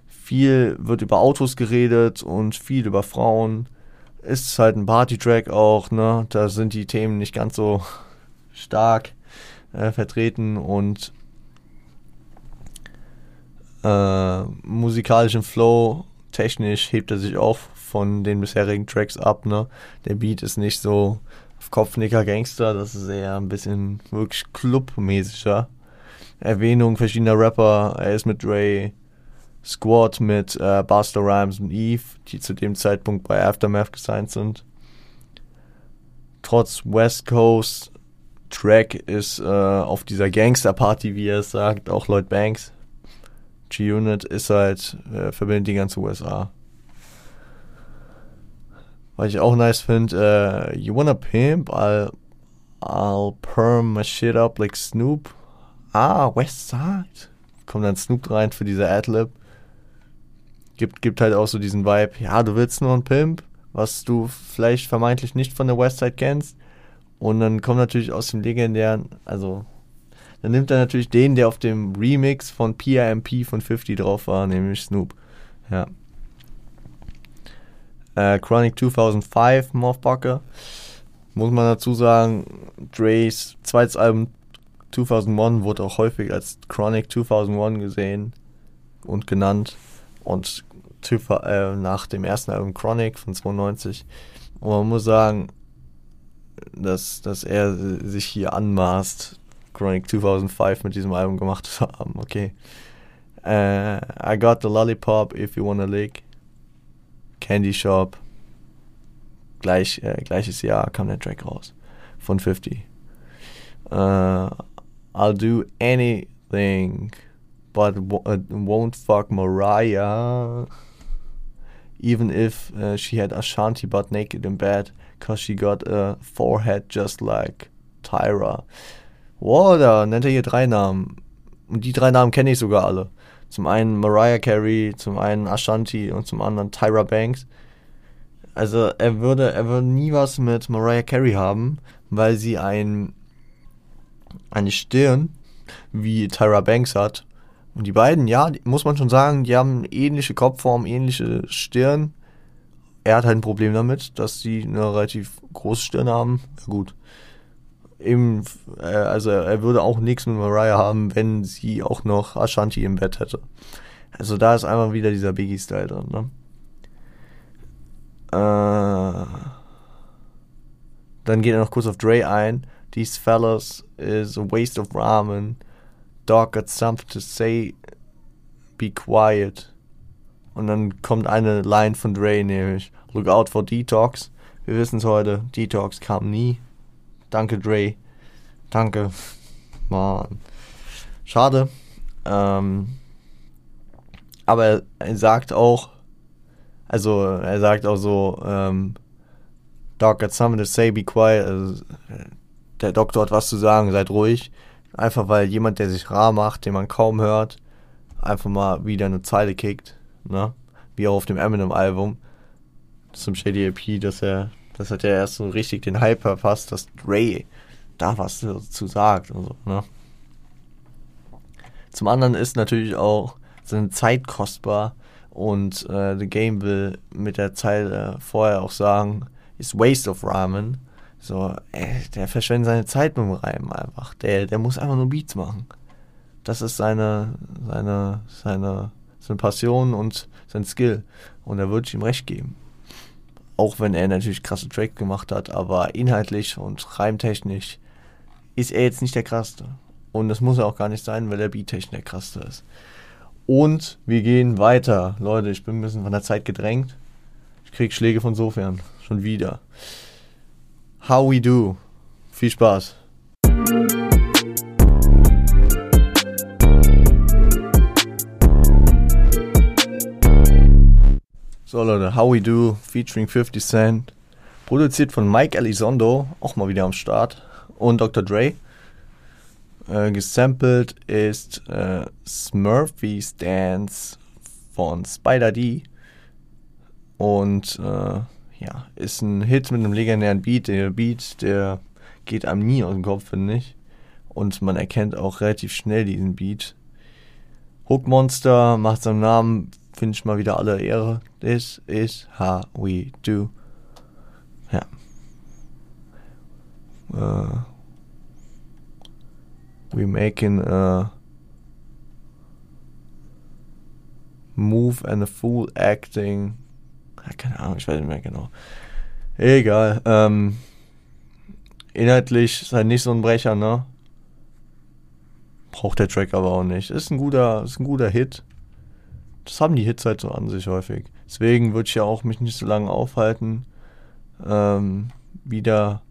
Viel wird über Autos geredet und viel über Frauen. Ist halt ein Party-Track auch, ne? Da sind die Themen nicht ganz so stark äh, vertreten und äh, musikalischen Flow technisch hebt er sich auch von den bisherigen Tracks ab. Ne? Der Beat ist nicht so auf Kopfnicker Gangster, das ist eher ein bisschen wirklich clubmäßiger. Erwähnung verschiedener Rapper, er ist mit Dre, Squad mit äh, Buster Rhymes und Eve, die zu dem Zeitpunkt bei Aftermath gesigned sind. Trotz West Coast Track ist äh, auf dieser Gangster-Party, wie er es sagt, auch Lloyd Banks. G-Unit ist halt, äh, verbindet die ganze USA. Was ich auch nice finde, äh, You wanna pimp? I'll, I'll perm my shit up like Snoop. Ah, West Side. Kommt dann Snoop rein für diese Adlib. Gibt, gibt halt auch so diesen Vibe, ja, du willst nur ein Pimp, was du vielleicht vermeintlich nicht von der West Side kennst. Und dann kommt natürlich aus dem legendären, also dann nimmt er natürlich den, der auf dem Remix von PIMP von 50 drauf war, nämlich Snoop. Ja. Äh, Chronic 2005, Motherfucker. Muss man dazu sagen, Dre's zweites Album 2001 wurde auch häufig als Chronic 2001 gesehen und genannt. Und äh, nach dem ersten Album Chronic von 92. Und man muss sagen, dass, dass er sich hier anmaßt, Chronic 2005 mit diesem Album gemacht haben. Okay. Uh, I Got the Lollipop, If You Wanna Lick. Candy Shop. Gleich, äh, gleiches Jahr kam der Track raus. Von 50. Uh, I'll do anything but uh, won't fuck Mariah. Even if she had Ashanti butt naked in bed, cause she got a forehead just like Tyra. Wow, da nennt er hier drei Namen. Und die drei Namen kenne ich sogar alle. Zum einen Mariah Carey, zum einen Ashanti und zum anderen Tyra Banks. Also er würde, er würde nie was mit Mariah Carey haben, weil sie ein, eine Stirn wie Tyra Banks hat. Und die beiden, ja, muss man schon sagen, die haben ähnliche Kopfform, ähnliche Stirn. Er hat halt ein Problem damit, dass sie eine relativ große Stirn haben. Ja, gut eben, äh, also er würde auch nichts mit Mariah haben, wenn sie auch noch Ashanti im Bett hätte. Also da ist einmal wieder dieser Biggie-Style drin, ne? Äh, dann geht er noch kurz auf Dre ein. These fellas is a waste of ramen. Dog got something to say. Be quiet. Und dann kommt eine Line von Dre, nämlich Look out for Detox. Wir wissen es heute, Detox kam nie. Danke, Dre. Danke. Mann. Schade. Ähm, aber er sagt auch, also er sagt auch so, ähm, Doc got something to say, be quiet. Also, der Doktor hat was zu sagen, seid ruhig. Einfach weil jemand, der sich rar macht, den man kaum hört, einfach mal wieder eine Zeile kickt. Ne? Wie auch auf dem Eminem-Album zum Shady AP, dass er das hat ja erst so richtig den Hype verpasst, dass Ray da was dazu sagt und so, ne? Zum anderen ist natürlich auch seine Zeit kostbar und äh, The Game will mit der Zeit äh, vorher auch sagen, ist Waste of Ramen. So, ey, der verschwendet seine Zeit mit dem Reimen einfach. Der, der muss einfach nur Beats machen. Das ist seine, seine, seine, seine Passion und sein Skill. Und da würde ich ihm recht geben. Auch wenn er natürlich krasse Track gemacht hat, aber inhaltlich und reimtechnisch ist er jetzt nicht der krasseste. Und das muss er auch gar nicht sein, weil der Beat-technisch der krasseste ist. Und wir gehen weiter. Leute, ich bin ein bisschen von der Zeit gedrängt. Ich krieg Schläge von sofern. Schon wieder. How We Do. Viel Spaß. So Leute, How We Do featuring 50 Cent. Produziert von Mike Elizondo, auch mal wieder am Start. Und Dr. Dre. Äh, gesampelt ist äh, Smurfy's Dance von Spider D. Und äh, ja, ist ein Hit mit einem legendären Beat. Der Beat, der geht einem nie aus dem Kopf, finde ich. Und man erkennt auch relativ schnell diesen Beat. Hook Monster macht seinem Namen, finde ich mal wieder alle Ehre. This is how we do. Ja. Uh, we making a move and a fool acting keine Ahnung, ich weiß nicht mehr genau. Egal. Ähm, inhaltlich ist halt nicht so ein Brecher, ne? Braucht der Track aber auch nicht. Ist ein guter, ist ein guter Hit. Das haben die Hits halt so an sich häufig. Deswegen würde ich ja auch mich nicht so lange aufhalten. Ähm, wieder,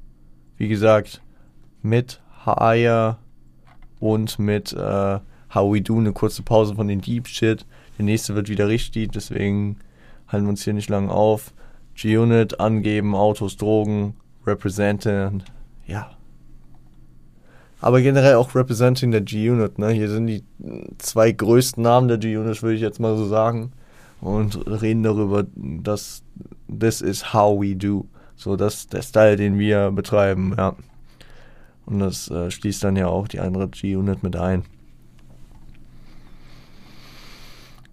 wie gesagt, mit Haya und mit äh, How We Do eine kurze Pause von den Deep Shit. Der nächste wird wieder richtig, deswegen halten wir uns hier nicht lang auf. G-Unit angeben, Autos, Drogen, Representing, ja. Aber generell auch Representing der G-Unit, ne? Hier sind die zwei größten Namen der G-Unit, würde ich jetzt mal so sagen. Und reden darüber, dass this is how we do. So, das ist der Style, den wir betreiben, ja. Und das äh, schließt dann ja auch die andere G-Unit mit ein.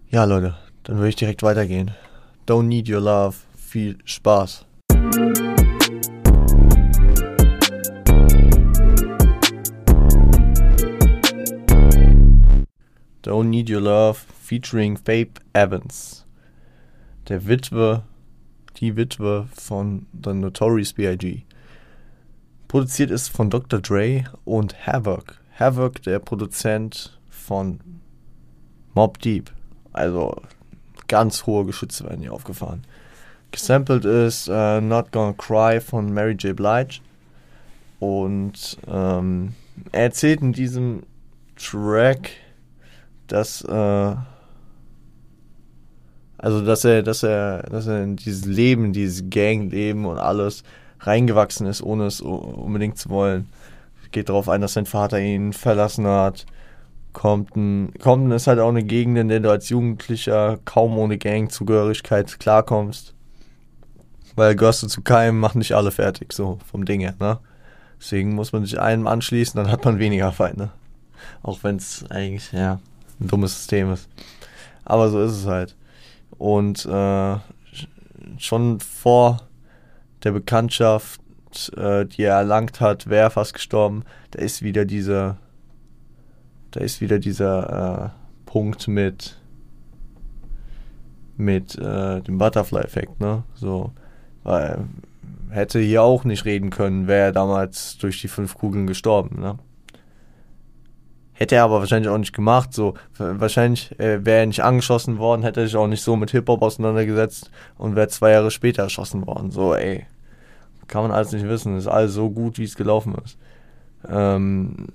Ja, Leute, dann würde ich direkt weitergehen. Don't Need Your Love. Viel Spaß. Don't Need Your Love featuring Faith Evans. Der Witwe, die Witwe von The Notorious B.I.G. Produziert ist von Dr. Dre und Havoc. Havoc, der Produzent von Mob Deep. Also ganz hohe Geschütze werden hier aufgefahren. Gesampelt ist uh, Not Gonna Cry von Mary J. Blige. Und ähm, er erzählt in diesem Track, dass äh, also dass er, dass er, dass er in dieses Leben, dieses Gangleben und alles reingewachsen ist, ohne es unbedingt zu wollen. Geht darauf ein, dass sein Vater ihn verlassen hat Compton, Compton ist halt auch eine Gegend, in der du als Jugendlicher kaum ohne Gangzugehörigkeit klarkommst. Weil gehörst du zu keinem, machen nicht alle fertig, so vom Ding her, ne? Deswegen muss man sich einem anschließen, dann hat man weniger Feinde. Auch wenn es eigentlich, ja, ein dummes System ist. Aber so ist es halt. Und äh, schon vor der Bekanntschaft, äh, die er erlangt hat, wäre er fast gestorben, da ist wieder diese da ist wieder dieser äh, Punkt mit mit äh, dem Butterfly-Effekt, ne? So, weil hätte hier auch nicht reden können, wäre er damals durch die fünf Kugeln gestorben, ne? Hätte er aber wahrscheinlich auch nicht gemacht, so, wahrscheinlich äh, wäre er nicht angeschossen worden, hätte er sich auch nicht so mit Hip-Hop auseinandergesetzt und wäre zwei Jahre später erschossen worden, so, ey. Kann man alles nicht wissen, ist alles so gut, wie es gelaufen ist. Ähm,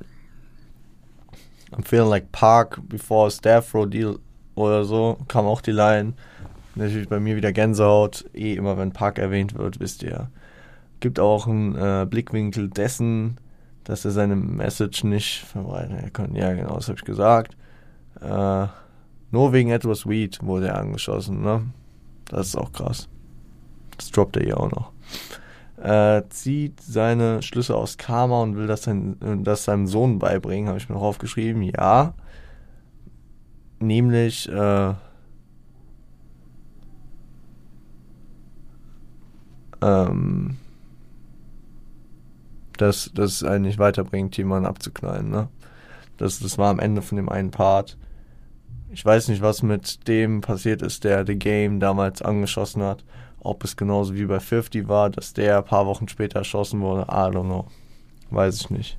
I'm feeling like Park before Staff Row Deal oder so, kam auch die Line. Natürlich bei mir wieder Gänsehaut. Eh immer, wenn Park erwähnt wird, wisst ihr. Gibt auch einen äh, Blickwinkel dessen, dass er seine Message nicht verbreiten kann. Ja, genau, das habe ich gesagt. Äh, nur wegen etwas Weed wurde er angeschossen, ne? Das ist auch krass. Das droppt er hier auch noch äh, zieht seine Schlüsse aus Karma und will das, sein, das seinem Sohn beibringen, habe ich mir noch aufgeschrieben. Ja. Nämlich, äh, ähm, dass das eigentlich weiterbringt, jemanden abzuknallen, ne? Das, das war am Ende von dem einen Part. Ich weiß nicht, was mit dem passiert ist, der The Game damals angeschossen hat. Ob es genauso wie bei 50 war, dass der ein paar Wochen später erschossen wurde, I don't know. Weiß ich nicht.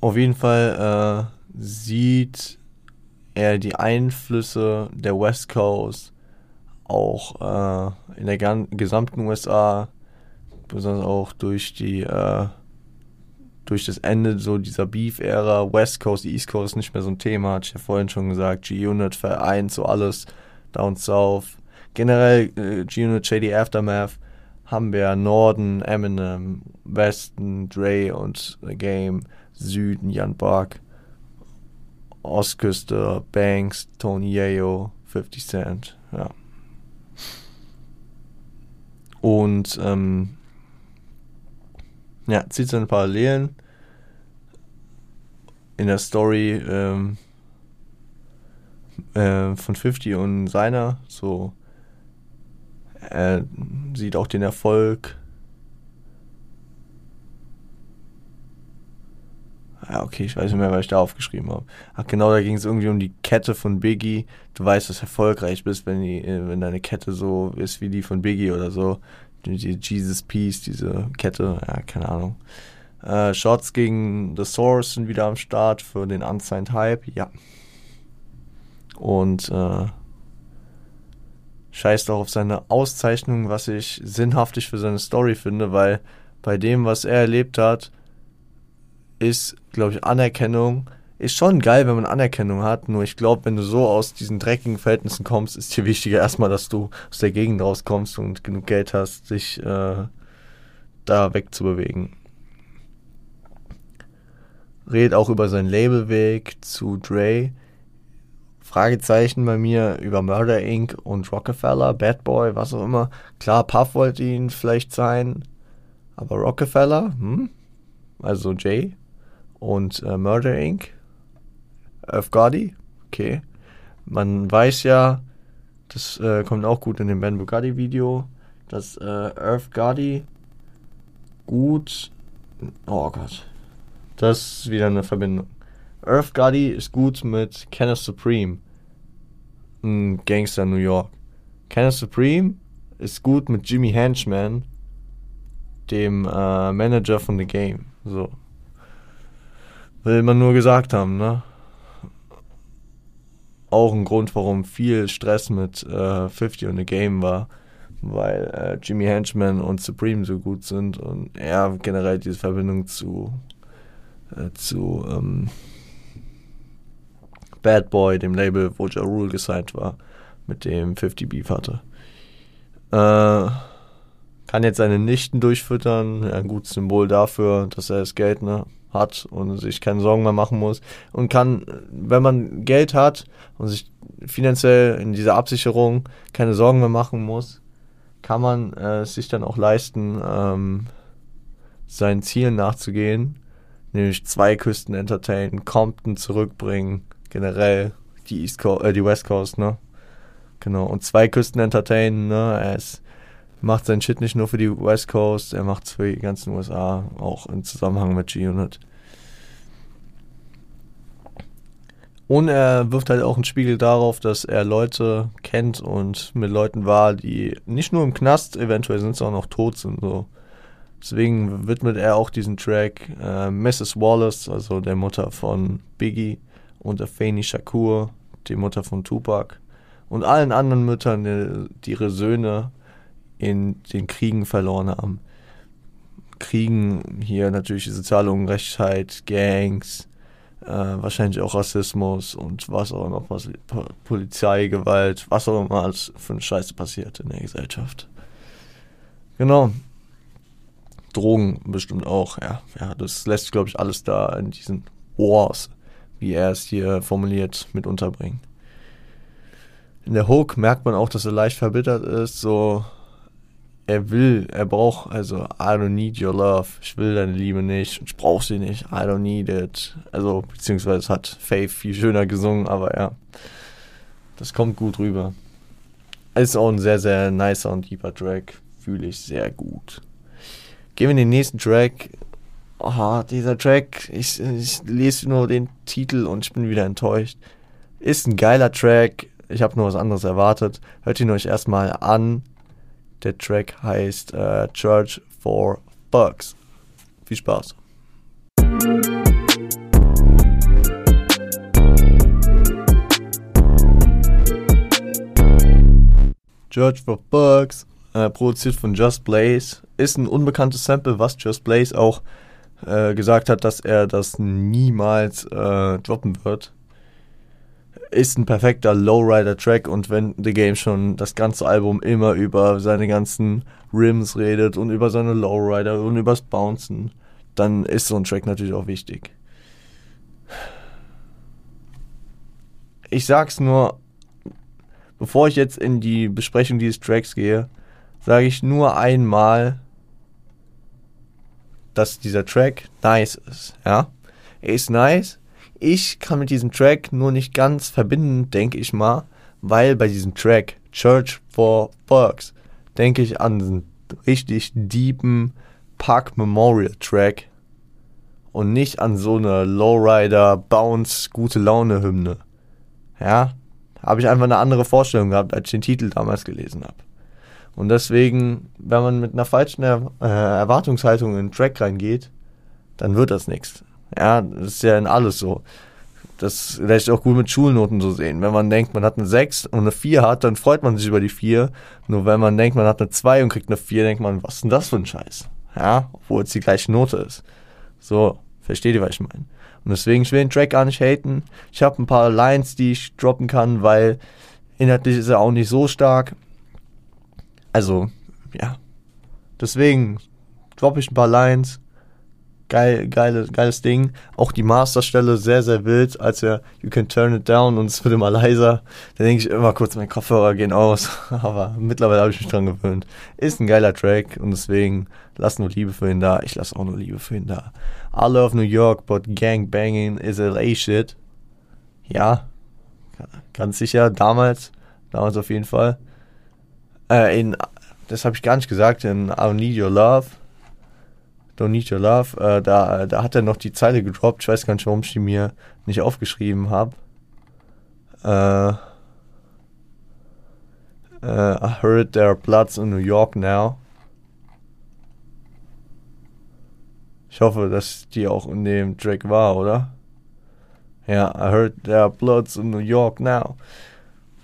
Auf jeden Fall äh, sieht er die Einflüsse der West Coast auch äh, in der gesamten USA besonders auch durch die, äh, durch das Ende so dieser Beef-Ära, West Coast, East Coast nicht mehr so ein Thema, hatte ich ja vorhin schon gesagt, G-Unit vereint so alles, Down South. Generell äh, G-Unit, Shady Aftermath haben wir Norden, Eminem, Westen, Dre und The Game, Süden, Jan Bark, Ostküste, Banks, Tony Yayo, 50 Cent, ja. Und ähm, ja, zieht seine Parallelen in der Story ähm, äh, von 50 und seiner. So, er sieht auch den Erfolg. Ja, okay, ich weiß nicht mehr, was ich da aufgeschrieben habe. Ach genau, da ging es irgendwie um die Kette von Biggie. Du weißt, dass du erfolgreich bist, wenn, die, wenn deine Kette so ist wie die von Biggie oder so. Die Jesus Peace, diese Kette, ja, keine Ahnung. Äh, Shots gegen The Source sind wieder am Start für den Unsigned Hype, ja. Und äh, scheißt auch auf seine Auszeichnung, was ich sinnhaftig für seine Story finde, weil bei dem, was er erlebt hat, ist, glaube ich, Anerkennung. Ist schon geil, wenn man Anerkennung hat, nur ich glaube, wenn du so aus diesen dreckigen Verhältnissen kommst, ist dir wichtiger erstmal, dass du aus der Gegend rauskommst und genug Geld hast, dich äh, da wegzubewegen. Redet auch über seinen Labelweg zu Dre. Fragezeichen bei mir über Murder Inc. und Rockefeller, Bad Boy, was auch immer. Klar, Puff wollte ihn vielleicht sein, aber Rockefeller, hm? Also Jay und äh, Murder Inc. Gotti, okay. Man weiß ja, das äh, kommt auch gut in dem Ben Bugatti Video, dass äh, Gotti gut. Oh Gott. Das ist wieder eine Verbindung. Earth Gotti ist gut mit Kenneth Supreme, ein Gangster New York. Kenneth Supreme ist gut mit Jimmy Henchman, dem äh, Manager von The Game. So. Will man nur gesagt haben, ne? Auch ein Grund, warum viel Stress mit äh, 50 und The Game war, weil äh, Jimmy Henchman und Supreme so gut sind und er generell diese Verbindung zu, äh, zu ähm, Bad Boy, dem Label, wo Ja Rule gesigned war, mit dem 50 Beef hatte. Äh, kann jetzt seine Nichten durchfüttern, ein gutes Symbol dafür, dass er das Geld ne, hat und sich keine Sorgen mehr machen muss. Und kann, wenn man Geld hat und sich finanziell in dieser Absicherung keine Sorgen mehr machen muss, kann man äh, sich dann auch leisten, ähm, seinen Zielen nachzugehen, nämlich zwei Küsten entertainen, Compton zurückbringen, generell die East Coast, äh, die West Coast, ne? Genau. Und zwei Küsten entertainen, ne? Er ist, macht sein Shit nicht nur für die West Coast, er macht es für die ganzen USA, auch im Zusammenhang mit G-Unit. Und er wirft halt auch einen Spiegel darauf, dass er Leute kennt und mit Leuten war, die nicht nur im Knast eventuell sind, sondern auch tot sind. So. Deswegen widmet er auch diesen Track äh, Mrs. Wallace, also der Mutter von Biggie, und Afeni Shakur, die Mutter von Tupac, und allen anderen Müttern, die ihre Söhne in den Kriegen verloren haben. Kriegen hier natürlich die soziale Unrechtheit, Gangs, äh, wahrscheinlich auch Rassismus und was auch immer, was, Polizeigewalt, was auch immer alles für eine Scheiße passiert in der Gesellschaft. Genau. Drogen bestimmt auch, ja. Ja, das lässt, glaube ich, alles da in diesen Wars wie er es hier formuliert, mit unterbringen. In der Hook merkt man auch, dass er leicht verbittert ist, so er will, er braucht, also I don't need your love, ich will deine Liebe nicht, ich brauch sie nicht, I don't need it. Also, beziehungsweise hat Faith viel schöner gesungen, aber ja, das kommt gut rüber. Ist auch ein sehr, sehr nicer und deeper Track, fühle ich sehr gut. Gehen wir in den nächsten Track, oh, dieser Track, ich, ich lese nur den Titel und ich bin wieder enttäuscht. Ist ein geiler Track, ich habe nur was anderes erwartet. Hört ihn euch erstmal an. Der Track heißt äh, Church for Bugs. Viel Spaß. Church for Bugs, äh, produziert von Just Blaze, ist ein unbekanntes Sample, was Just Blaze auch äh, gesagt hat, dass er das niemals äh, droppen wird. Ist ein perfekter Lowrider-Track und wenn The Game schon das ganze Album immer über seine ganzen Rims redet und über seine Lowrider und übers Bouncen, dann ist so ein Track natürlich auch wichtig. Ich sag's nur, bevor ich jetzt in die Besprechung dieses Tracks gehe, sage ich nur einmal, dass dieser Track nice ist. Ja, er ist nice. Ich kann mit diesem Track nur nicht ganz verbinden, denke ich mal, weil bei diesem Track Church for Works denke ich an einen richtig deepen Park Memorial Track und nicht an so eine Lowrider Bounce gute Laune Hymne. Ja, habe ich einfach eine andere Vorstellung gehabt, als ich den Titel damals gelesen habe. Und deswegen, wenn man mit einer falschen er äh, Erwartungshaltung in den Track reingeht, dann wird das nichts. Ja, das ist ja in alles so. Das lässt sich auch gut mit Schulnoten so sehen. Wenn man denkt, man hat eine 6 und eine 4 hat, dann freut man sich über die 4. Nur wenn man denkt, man hat eine 2 und kriegt eine 4, denkt man, was ist denn das für ein Scheiß? Ja, obwohl es die gleiche Note ist. So, versteht ihr, was ich meine? Und deswegen, ich will den Track gar nicht haten. Ich habe ein paar Lines, die ich droppen kann, weil inhaltlich ist er auch nicht so stark. Also, ja. Deswegen droppe ich ein paar Lines. Geil, geile, geiles Ding. Auch die Masterstelle sehr, sehr wild, als er You Can Turn It Down und es wird immer leiser. Da denke ich immer kurz, mein Kopfhörer gehen aus. Aber mittlerweile habe ich mich dran gewöhnt. Ist ein geiler Track und deswegen lass nur Liebe für ihn da. Ich lasse auch nur Liebe für ihn da. I love New York, but gang banging is LA shit. Ja, ganz sicher, damals. Damals auf jeden Fall. Äh, in, das habe ich gar nicht gesagt, in I Don't Need Your Love. Don't Need Your Love, äh, da, da hat er noch die Zeile gedroppt. Ich weiß gar nicht, warum ich die mir nicht aufgeschrieben habe. Äh, äh, I heard there are bloods in New York now. Ich hoffe, dass die auch in dem Track war, oder? Ja, I heard there are bloods in New York now.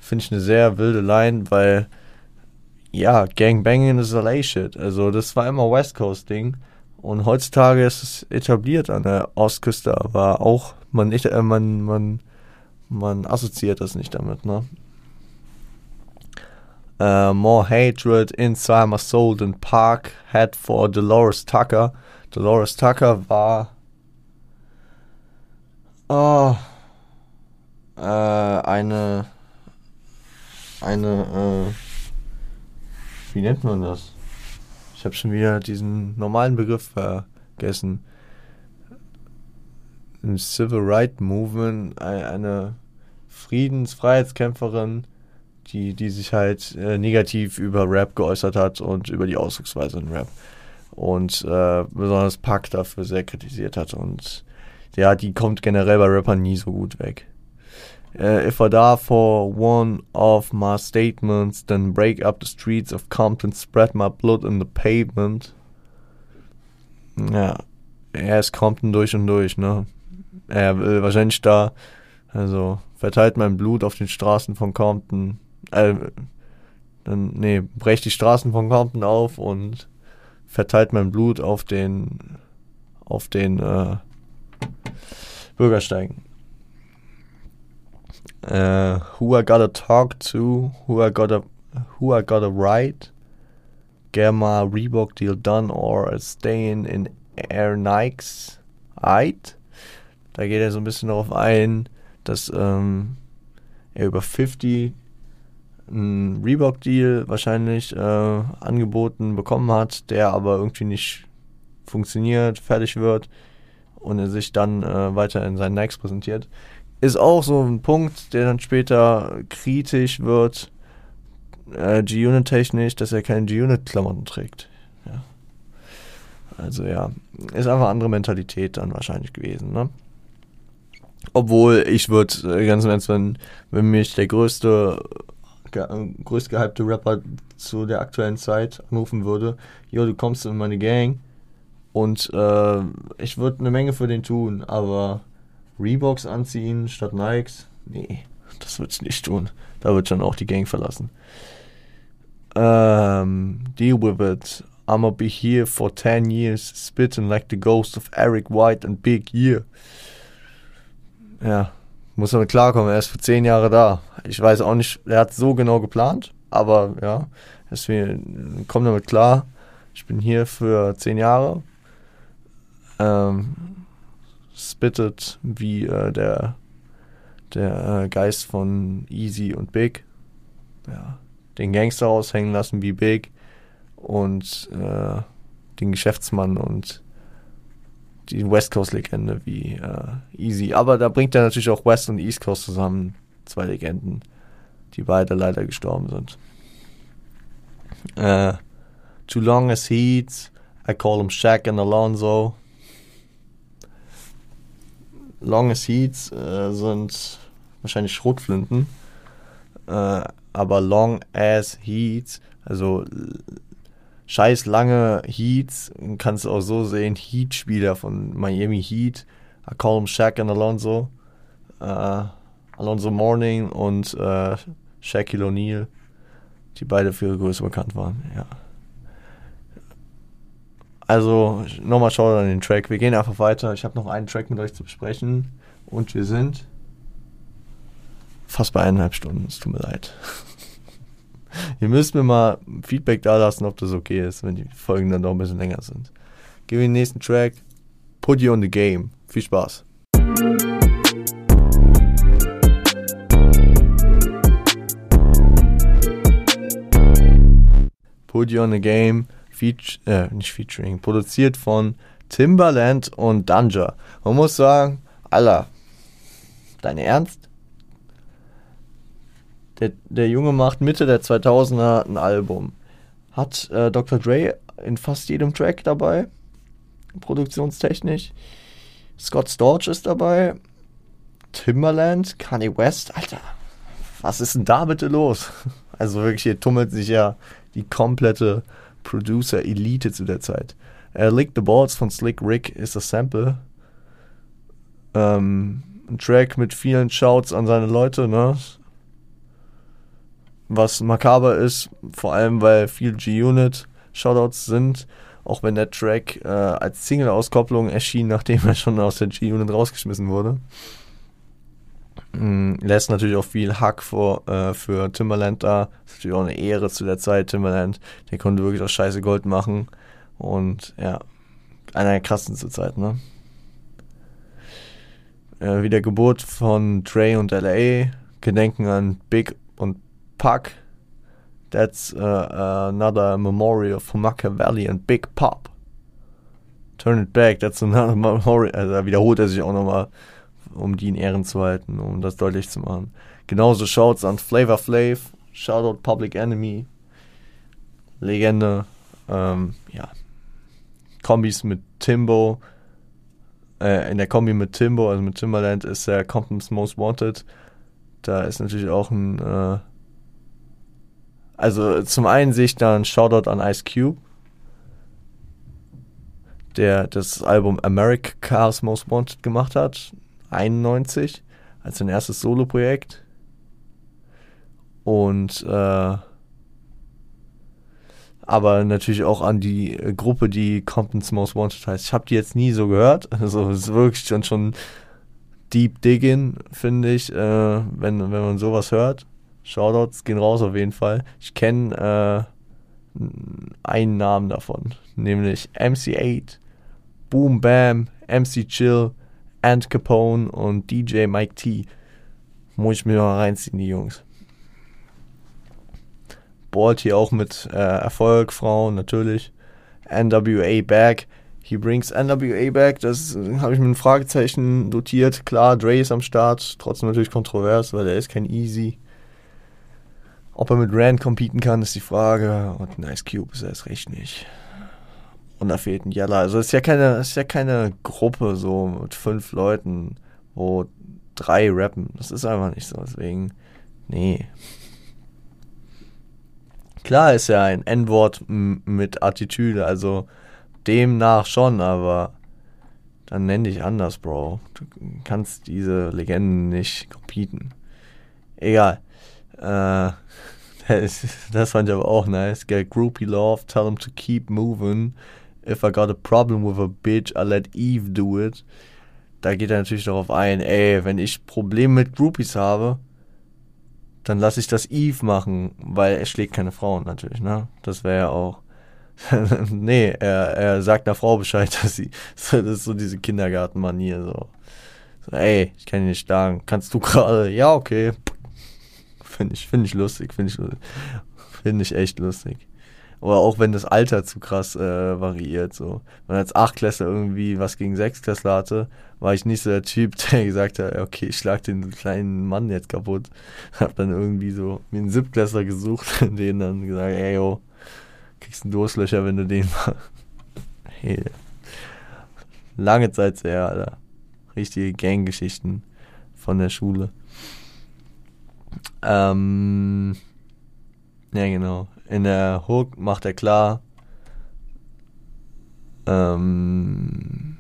Finde ich eine sehr wilde Line, weil ja, Gangbanging ist LA Shit. Also das war immer West Coast Ding. Und heutzutage ist es etabliert an der Ostküste, aber auch man nicht, äh, man, man, man assoziiert das nicht damit, ne? Uh, more hatred inside my soul than Park had for Dolores Tucker. Dolores Tucker war oh, äh, eine eine äh, wie nennt man das? Habe schon wieder diesen normalen Begriff vergessen. Im Civil Rights Movement eine Friedensfreiheitskämpferin, die, die sich halt äh, negativ über Rap geäußert hat und über die Ausdrucksweise in Rap. Und äh, besonders Pack dafür sehr kritisiert hat. Und ja, die kommt generell bei Rappern nie so gut weg. Uh, if I die for one of my statements, then break up the streets of Compton, spread my blood in the pavement. Ja, er ist Compton durch und durch, ne? Er will wahrscheinlich da, also verteilt mein Blut auf den Straßen von Compton. Äh, dann, nee, brecht die Straßen von Compton auf und verteilt mein Blut auf den, auf den äh, Bürgersteigen. Uh, who I gotta talk to, who I gotta, who I gotta write, get my Reebok deal done or staying in Air Nikes. Eid. Da geht er so ein bisschen darauf ein, dass ähm, er über 50 einen Reebok-Deal wahrscheinlich äh, angeboten bekommen hat, der aber irgendwie nicht funktioniert, fertig wird und er sich dann äh, weiter in seinen Nikes präsentiert ist auch so ein Punkt, der dann später kritisch wird, äh, G-Unit-technisch, dass er keine G-Unit-Klamotten trägt. Ja. Also ja, ist einfach andere Mentalität dann wahrscheinlich gewesen, ne? Obwohl ich würde äh, ganz im Ernst, wenn, wenn mich der größte, ge, größt gehypte Rapper zu der aktuellen Zeit anrufen würde, jo, du kommst in meine Gang und äh, ich würde eine Menge für den tun, aber Reeboks anziehen statt Nikes? Nee, das wird's nicht tun. Da wird schon auch die Gang verlassen. Ähm, deal with it. I'ma be here for 10 years, spitting like the ghost of Eric White and Big Year. Ja, muss damit klarkommen, er ist für 10 Jahre da. Ich weiß auch nicht, er hat so genau geplant, aber ja, deswegen komm damit klar. Ich bin hier für 10 Jahre. Ähm, spittet wie äh, der, der äh, Geist von Easy und Big. Ja, den Gangster raushängen lassen wie Big und äh, den Geschäftsmann und die West Coast Legende wie äh, Easy. Aber da bringt er natürlich auch West und East Coast zusammen. Zwei Legenden, die beide leider gestorben sind. Äh, Too Long as Heat, I call him Shaq and Alonzo. Long as Heats äh, sind wahrscheinlich Schrotflinten. Äh, aber Long as Heats, also scheiß lange Heats, kannst du auch so sehen, Heat-Spieler von Miami Heat, I call him Shaq and Alonso, äh, Alonso Morning und äh, Shaquille O'Neal, die beide für ihre Größe bekannt waren, ja. Also, nochmal schaut an den Track. Wir gehen einfach weiter. Ich habe noch einen Track mit euch zu besprechen. Und wir sind fast bei eineinhalb Stunden. Es tut mir leid. Ihr müsst mir mal Feedback da lassen, ob das okay ist, wenn die Folgen dann doch ein bisschen länger sind. Gehen wir den nächsten Track. Put you on the game. Viel Spaß. Put you on the game. Feature, äh, nicht featuring, produziert von Timbaland und Danja. Man muss sagen, Alter, dein Ernst? Der, der Junge macht Mitte der 2000er ein Album. Hat äh, Dr. Dre in fast jedem Track dabei, produktionstechnisch. Scott Storch ist dabei. Timberland, Kanye West, Alter, was ist denn da bitte los? Also wirklich, hier tummelt sich ja die komplette Producer-Elite zu der Zeit. Äh, Lick the Balls von Slick Rick ist das Sample. Ähm, ein Track mit vielen Shouts an seine Leute, ne? Was makaber ist, vor allem weil viel G-Unit Shoutouts sind, auch wenn der Track äh, als Single-Auskopplung erschien, nachdem er schon aus der G-Unit rausgeschmissen wurde. Mm, lässt natürlich auch viel Hack vor, äh, für Timberland da. ist natürlich auch eine Ehre zu der Zeit, Timberland. Der konnte wirklich auch scheiße Gold machen. Und ja, einer der krassen zur Zeit, ne? Äh, wie der Geburt von Dre und LA, Gedenken an Big und Puck. That's uh, another memorial for Machiavelli and Big Pop. Turn it back, that's another memorial. Also da wiederholt er sich auch nochmal um die in Ehren zu halten, um das deutlich zu machen. Genauso Shouts an Flavor Flav, Shoutout Public Enemy, Legende, ähm, ja, Kombis mit Timbo, äh, in der Kombi mit Timbo, also mit Timberland, ist der Compton's Most Wanted. Da ist natürlich auch ein, äh, also zum einen sehe ich da ein Shoutout an Ice Cube, der das Album America's Most Wanted gemacht hat. 91 als sein erstes Solo-Projekt. Und äh, aber natürlich auch an die Gruppe, die Compton's Most Wanted heißt. Ich habe die jetzt nie so gehört. Also es ist wirklich schon, schon Deep Digging, finde ich, äh, wenn, wenn man sowas hört. Shoutouts gehen raus auf jeden Fall. Ich kenne äh, einen Namen davon, nämlich MC8, Boom Bam, MC Chill, Ant Capone und DJ Mike T. Muss ich mir mal reinziehen, die Jungs. Ballt hier auch mit äh, Erfolg, Frauen natürlich. NWA Back. He brings NWA back. Das habe ich mit einem Fragezeichen dotiert. Klar, Dre ist am Start. Trotzdem natürlich kontrovers, weil er ist kein Easy. Ob er mit Rand competen kann, ist die Frage. Und Nice Cube ist er erst recht nicht. Und da fehlt ein Yella. Also ist ja keine, ist ja keine Gruppe so mit fünf Leuten, wo drei rappen. Das ist einfach nicht so. Deswegen, nee. Klar ist ja ein N-Wort mit Attitüde, also demnach schon, aber dann nenn dich anders, Bro. Du kannst diese Legenden nicht competen. Egal. Äh, der das fand ich aber auch nice. Get groupie love, tell them to keep moving. If I got a problem with a bitch, I let Eve do it. Da geht er natürlich darauf ein, ey, wenn ich Probleme mit Groupies habe, dann lasse ich das Eve machen, weil er schlägt keine Frauen natürlich, ne? Das wäre ja auch. nee, er, er sagt einer Frau Bescheid, dass sie. Das ist so diese Kindergartenmanier, so. so. Ey, ich kann ihn nicht schlagen. Kannst du gerade? Ja, okay. Finde ich, finde ich lustig, finde ich Finde ich echt lustig. Oder auch wenn das Alter zu krass äh, variiert. So. Wenn als Achtklässler irgendwie was gegen Sechsklässler hatte, war ich nicht so der Typ, der gesagt hat, okay, ich schlag den kleinen Mann jetzt kaputt. Hab dann irgendwie so mir einen Siebtklässler gesucht und denen dann gesagt, ey yo, kriegst einen Durstlöcher, wenn du den machst. Hey. Lange Zeit sehr, Alter. Richtige Ganggeschichten von der Schule. Ähm, ja, genau. In der Hook macht er klar, ähm,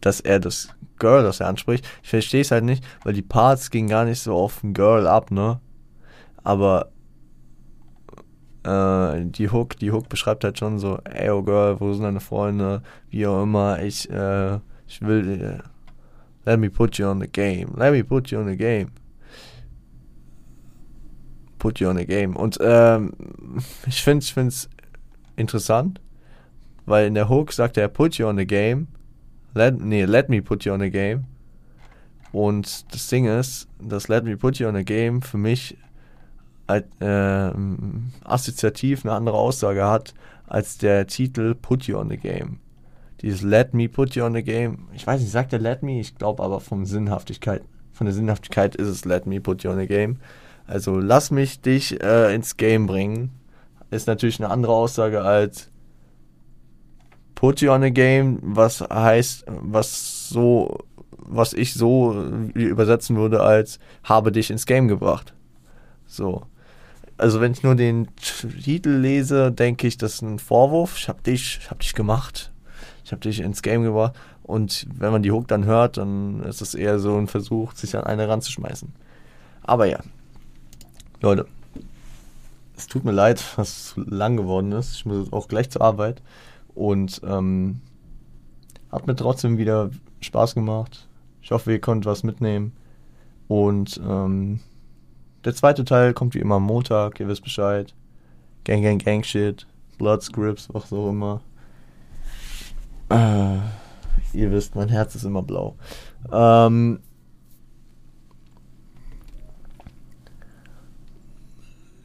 dass er das Girl, das er anspricht, ich verstehe es halt nicht, weil die Parts gingen gar nicht so auf ein Girl ab, ne? Aber äh, die Hook, die Hook beschreibt halt schon so, ey, oh Girl, wo sind deine Freunde? Wie auch immer, ich, äh, ich will, äh, let me put you on the game, let me put you on the game put you on a game. Und ähm, ich finde es find's interessant, weil in der Hook sagt er, put you on a game. Let, nee, let me put you on a game. Und das Ding ist, dass Let me put you on a game für mich äh, assoziativ eine andere Aussage hat als der Titel Put You on the Game. Dieses Let me put you on the game. Ich weiß nicht, sagt er Let me? Ich glaube aber vom Sinnhaftigkeit, von der Sinnhaftigkeit ist es Let me put you on the game. Also lass mich dich äh, ins Game bringen. Ist natürlich eine andere Aussage als put you on a game, was heißt, was so, was ich so übersetzen würde als habe dich ins Game gebracht. So. Also wenn ich nur den Titel lese, denke ich, das ist ein Vorwurf. Ich habe dich, ich habe dich gemacht. Ich habe dich ins Game gebracht. Und wenn man die Hook dann hört, dann ist es eher so ein Versuch, sich an eine ranzuschmeißen. Aber ja, Leute, es tut mir leid, es zu lang geworden ist. Ich muss auch gleich zur Arbeit. Und ähm, hat mir trotzdem wieder Spaß gemacht. Ich hoffe, ihr konntet was mitnehmen. Und ähm, der zweite Teil kommt wie immer am Montag, ihr wisst Bescheid. Gang, Gang, Gang Shit, Blood Scripts, was auch immer. Äh, ihr wisst, mein Herz ist immer blau. Ähm,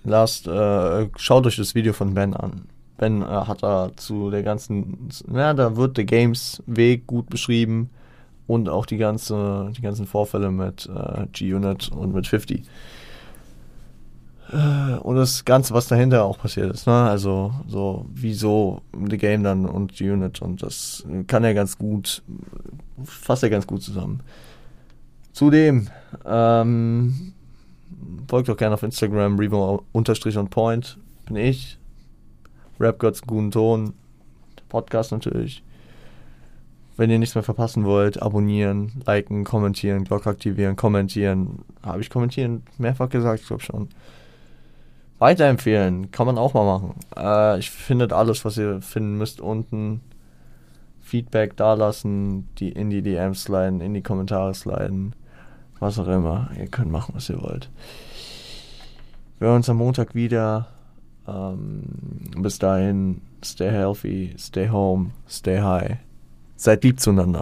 lasst, äh, schaut euch das Video von Ben an. Ben äh, hat da zu der ganzen, ja, da wird der Games-Weg gut beschrieben und auch die ganze, die ganzen Vorfälle mit äh, G-Unit und mit 50. Äh, und das Ganze, was dahinter auch passiert ist, ne? Also, so, wieso The Game dann und G-Unit und das kann er ganz gut, fasst er ganz gut zusammen. Zudem, ähm, folgt auch gerne auf Instagram, Revo unterstrich on point. Bin ich. Rap Gods guten Ton. Podcast natürlich. Wenn ihr nichts mehr verpassen wollt, abonnieren, liken, kommentieren, Glocke aktivieren, kommentieren. Habe ich kommentieren mehrfach gesagt, ich glaube schon. Weiterempfehlen, kann man auch mal machen. Äh, ich findet alles, was ihr finden müsst, unten. Feedback dalassen, die in die DMs sliden, in die Kommentare sliden was auch immer. Ihr könnt machen, was ihr wollt. Wir hören uns am Montag wieder. Ähm, bis dahin, stay healthy, stay home, stay high. Seid lieb zueinander.